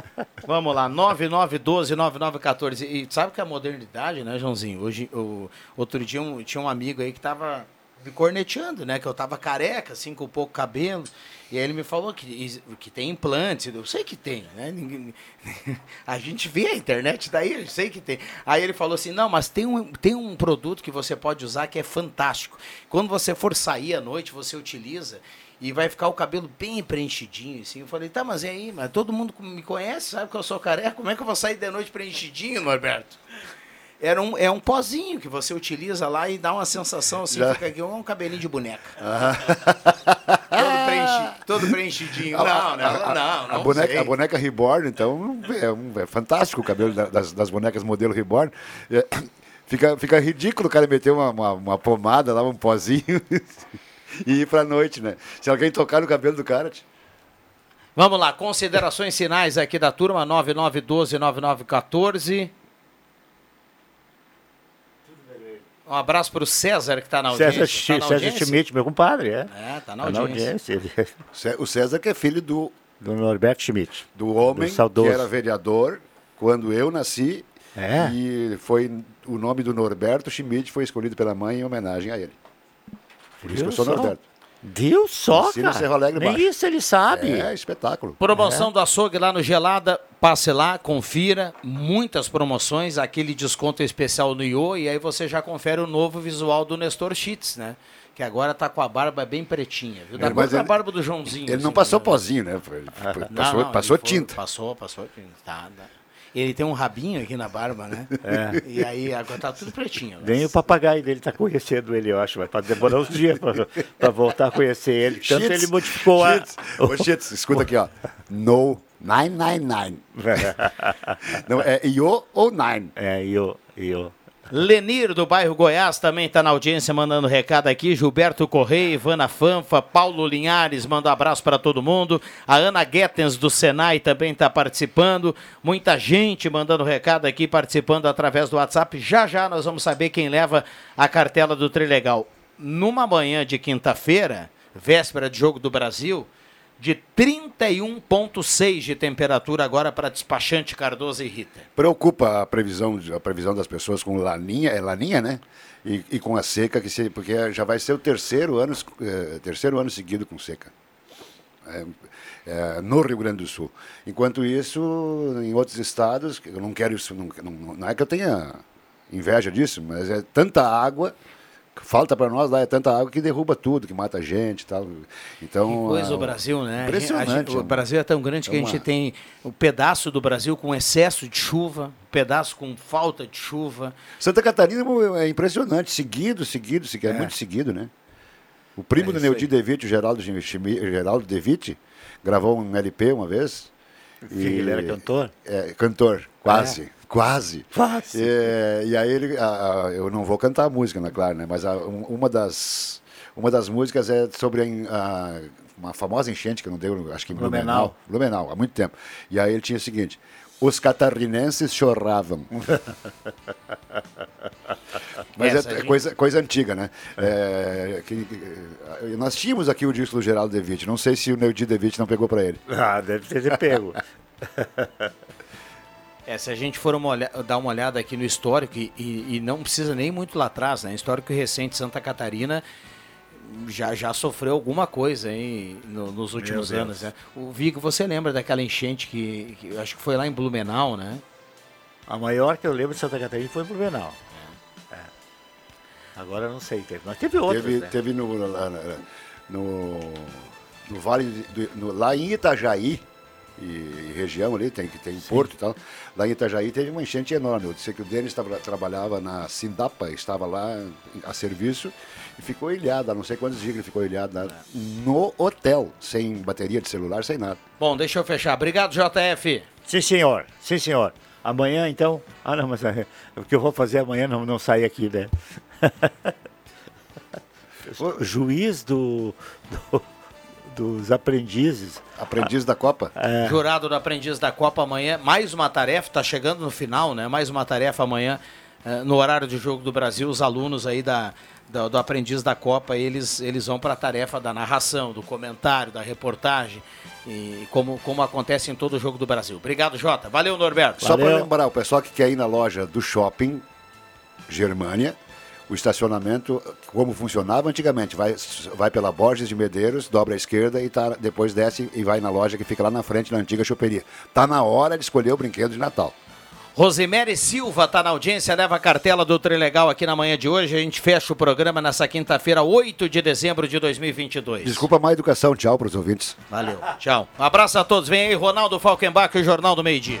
Vamos lá, 9912-9914. E sabe que a modernidade, né, Joãozinho? Hoje, o, outro dia um- tinha um amigo aí que tava me corneteando, né? Que eu tava careca, assim, com pouco cabelo. E aí ele me falou que, que tem implantes. Eu sei que tem, né? Ninguém- A gente vê a internet daí, eu sei que tem. Aí ele falou assim: não, mas tem um, tem um produto que você pode usar que é fantástico. Quando você for sair à noite, você utiliza e vai ficar o cabelo bem preenchidinho, assim. Eu falei, tá, mas e aí? Mas todo mundo me conhece, sabe que eu sou careca, como é que eu vou sair de noite preenchidinho, Norberto? Era um, é um pozinho que você utiliza lá e dá uma sensação assim, Já. fica aqui um cabelinho de boneca. Ah. Todo, preenchi- todo preenchidinho. A- Não, a- não, a- não, a não boneca, sei. a boneca Reborn, então, é, um- é fantástico o cabelo da- das, das bonecas modelo Reborn. É, fica, fica ridículo o cara meter uma, uma, uma pomada lá, um pozinho e ir pra noite, né? Se alguém tocar no cabelo do cara... Vamos lá, considerações finais aqui da turma 9912-9914. Um abraço para o César que está na audiência. César, Tá na César audiência? Schmidt, meu compadre, é. É, tá na audiência. audiência. O César que é filho do... Do Norberto Schmidt. Do homem Do saudoso. que era vereador quando eu nasci. É. E foi o nome do Norberto Schmidt foi escolhido pela mãe em homenagem a ele. Por isso que eu sou só? Norberto. Viu só, Nasci no cara? Cerro Alegre Nem Baixo. isso ele sabe. É, espetáculo. Promoção do açougue lá no Gelada, passe lá, confira, muitas promoções, aquele desconto especial no Iô, e aí você já confere o novo visual do Nestor Cheats, né? Que agora tá com a barba bem pretinha, viu? Da É, cor da ele- barba do Joãozinho. Ele não assim, passou né? pozinho, né? Foi- foi- Não, Passou, não, passou ele foi- tinta. Passou, passou tinta. Tá, tá. Ele tem um rabinho aqui na barba, né? É. E aí agora tá tudo pretinho. né? Nem o papagaio dele tá conhecendo ele, eu acho, mas pode demorar uns dias pra, pra voltar a conhecer ele. Tanto Cheats, ele modificou a. Cheats. Ô, Cheats, escuta aqui, ó. No 999. Não, é Io ou Nine? É, Io, Io. Lenir, do bairro Goiás, também está na audiência mandando recado aqui. Gilberto Correia, Ivana Fanfa, Paulo Linhares, manda um abraço para todo mundo. A Ana Guetens, do Senai, também está participando. Muita gente mandando recado aqui, participando através do WhatsApp. Já já nós vamos saber quem leva a cartela do Trilegal. Numa manhã de quinta-feira, véspera de Jogo do Brasil, de 31,6 de temperatura agora para despachante Cardoso e Rita. Preocupa a previsão, a previsão das pessoas com laninha, é laninha, né? E, e com a seca, que se, porque já vai ser o terceiro ano, eh, terceiro ano seguido com seca. É, é, no Rio Grande do Sul. Enquanto isso, em outros estados, eu não quero isso, não, não, não é que eu tenha inveja disso, mas é tanta água, falta para nós lá, é tanta água que derruba tudo, que mata gente e tal. Então, Que coisa ah, o Brasil, né? Gente- a Impressionante. gente- o Brasil é tão grande que É a gente uma- tem um pedaço do Brasil com excesso de chuva, um pedaço com falta de chuva. Santa Catarina é impressionante, seguido, seguido, seguido é. É. muito seguido, né? O primo É do Neudi Devitt, o Geraldo, Geraldo Devitt, gravou um LP uma vez. ele era cantor? É, cantor, quase. É. Quase. Quase. É, e aí ele, a- a- eu não vou cantar a música, né, claro, né? Mas a- um- uma, das, uma das músicas é sobre a uma famosa enchente que não deu, acho que em Blumenau. Blumenau. Há muito tempo. E aí ele tinha o seguinte: os catarinenses choravam. Mas Essa é, gente- coisa, coisa antiga, né? É, que- que- nós tínhamos aqui o disco do Geraldo Devitt. Não sei se o Neudi Devitt não pegou para ele. Ah, deve ter pego. É, se a gente for uma olha- dar uma olhada aqui no histórico, e, e- e não precisa nem muito lá atrás, né? Histórico recente, Santa Catarina já, já sofreu alguma coisa aí no- nos últimos anos, né? O Vigo, você lembra daquela enchente que, que acho que foi lá em Blumenau, né? A maior que eu lembro de Santa Catarina foi Blumenau. É. Agora eu não sei, teve, mas teve outras, Teve, né? teve no, na- no, no Vale, do, no- lá em Itajaí, e, região ali, tem, que tem porto e tal. Lá em Itajaí teve uma enchente enorme. Eu disse que o Denis tava- trabalhava na Sindapa, estava lá a serviço e ficou ilhado, há não sei quantos dias ele ficou ilhado lá, no hotel, sem bateria de celular, sem nada. Bom, deixa eu fechar. Obrigado, JF. Sim, senhor. Sim, senhor. Amanhã, então. Ah, não, mas é, o que eu vou fazer amanhã não, não sai aqui, né? O juiz do, do- dos aprendizes. Aprendiz da Copa? É. Jurado do Aprendiz da Copa amanhã. Mais uma tarefa, tá chegando no final, né? Mais uma tarefa amanhã, eh, no horário de jogo do Brasil. Os alunos aí da, da- do Aprendiz da Copa, eles, eles vão para a tarefa da narração, do comentário, da reportagem. E como, como acontece em todo o jogo do Brasil. Obrigado, Jota. Valeu, Norberto. Só para lembrar, o pessoal que quer ir na loja do shopping Germânia, o estacionamento, como funcionava antigamente, vai, vai pela Borges de Medeiros, dobra à esquerda e tá, depois desce e vai na loja que fica lá na frente, na antiga choperia. Tá na hora de escolher o brinquedo de Natal. Rosemary Silva está na audiência, leva a cartela do Trilegal aqui na manhã de hoje. A gente fecha o programa nessa quinta-feira, 8 de dezembro de 2022. Desculpa a má educação, tchau para os ouvintes. Valeu, tchau. Um abraço a todos. Vem aí, Ronaldo Falkenbach, o Jornal do Meio Dia.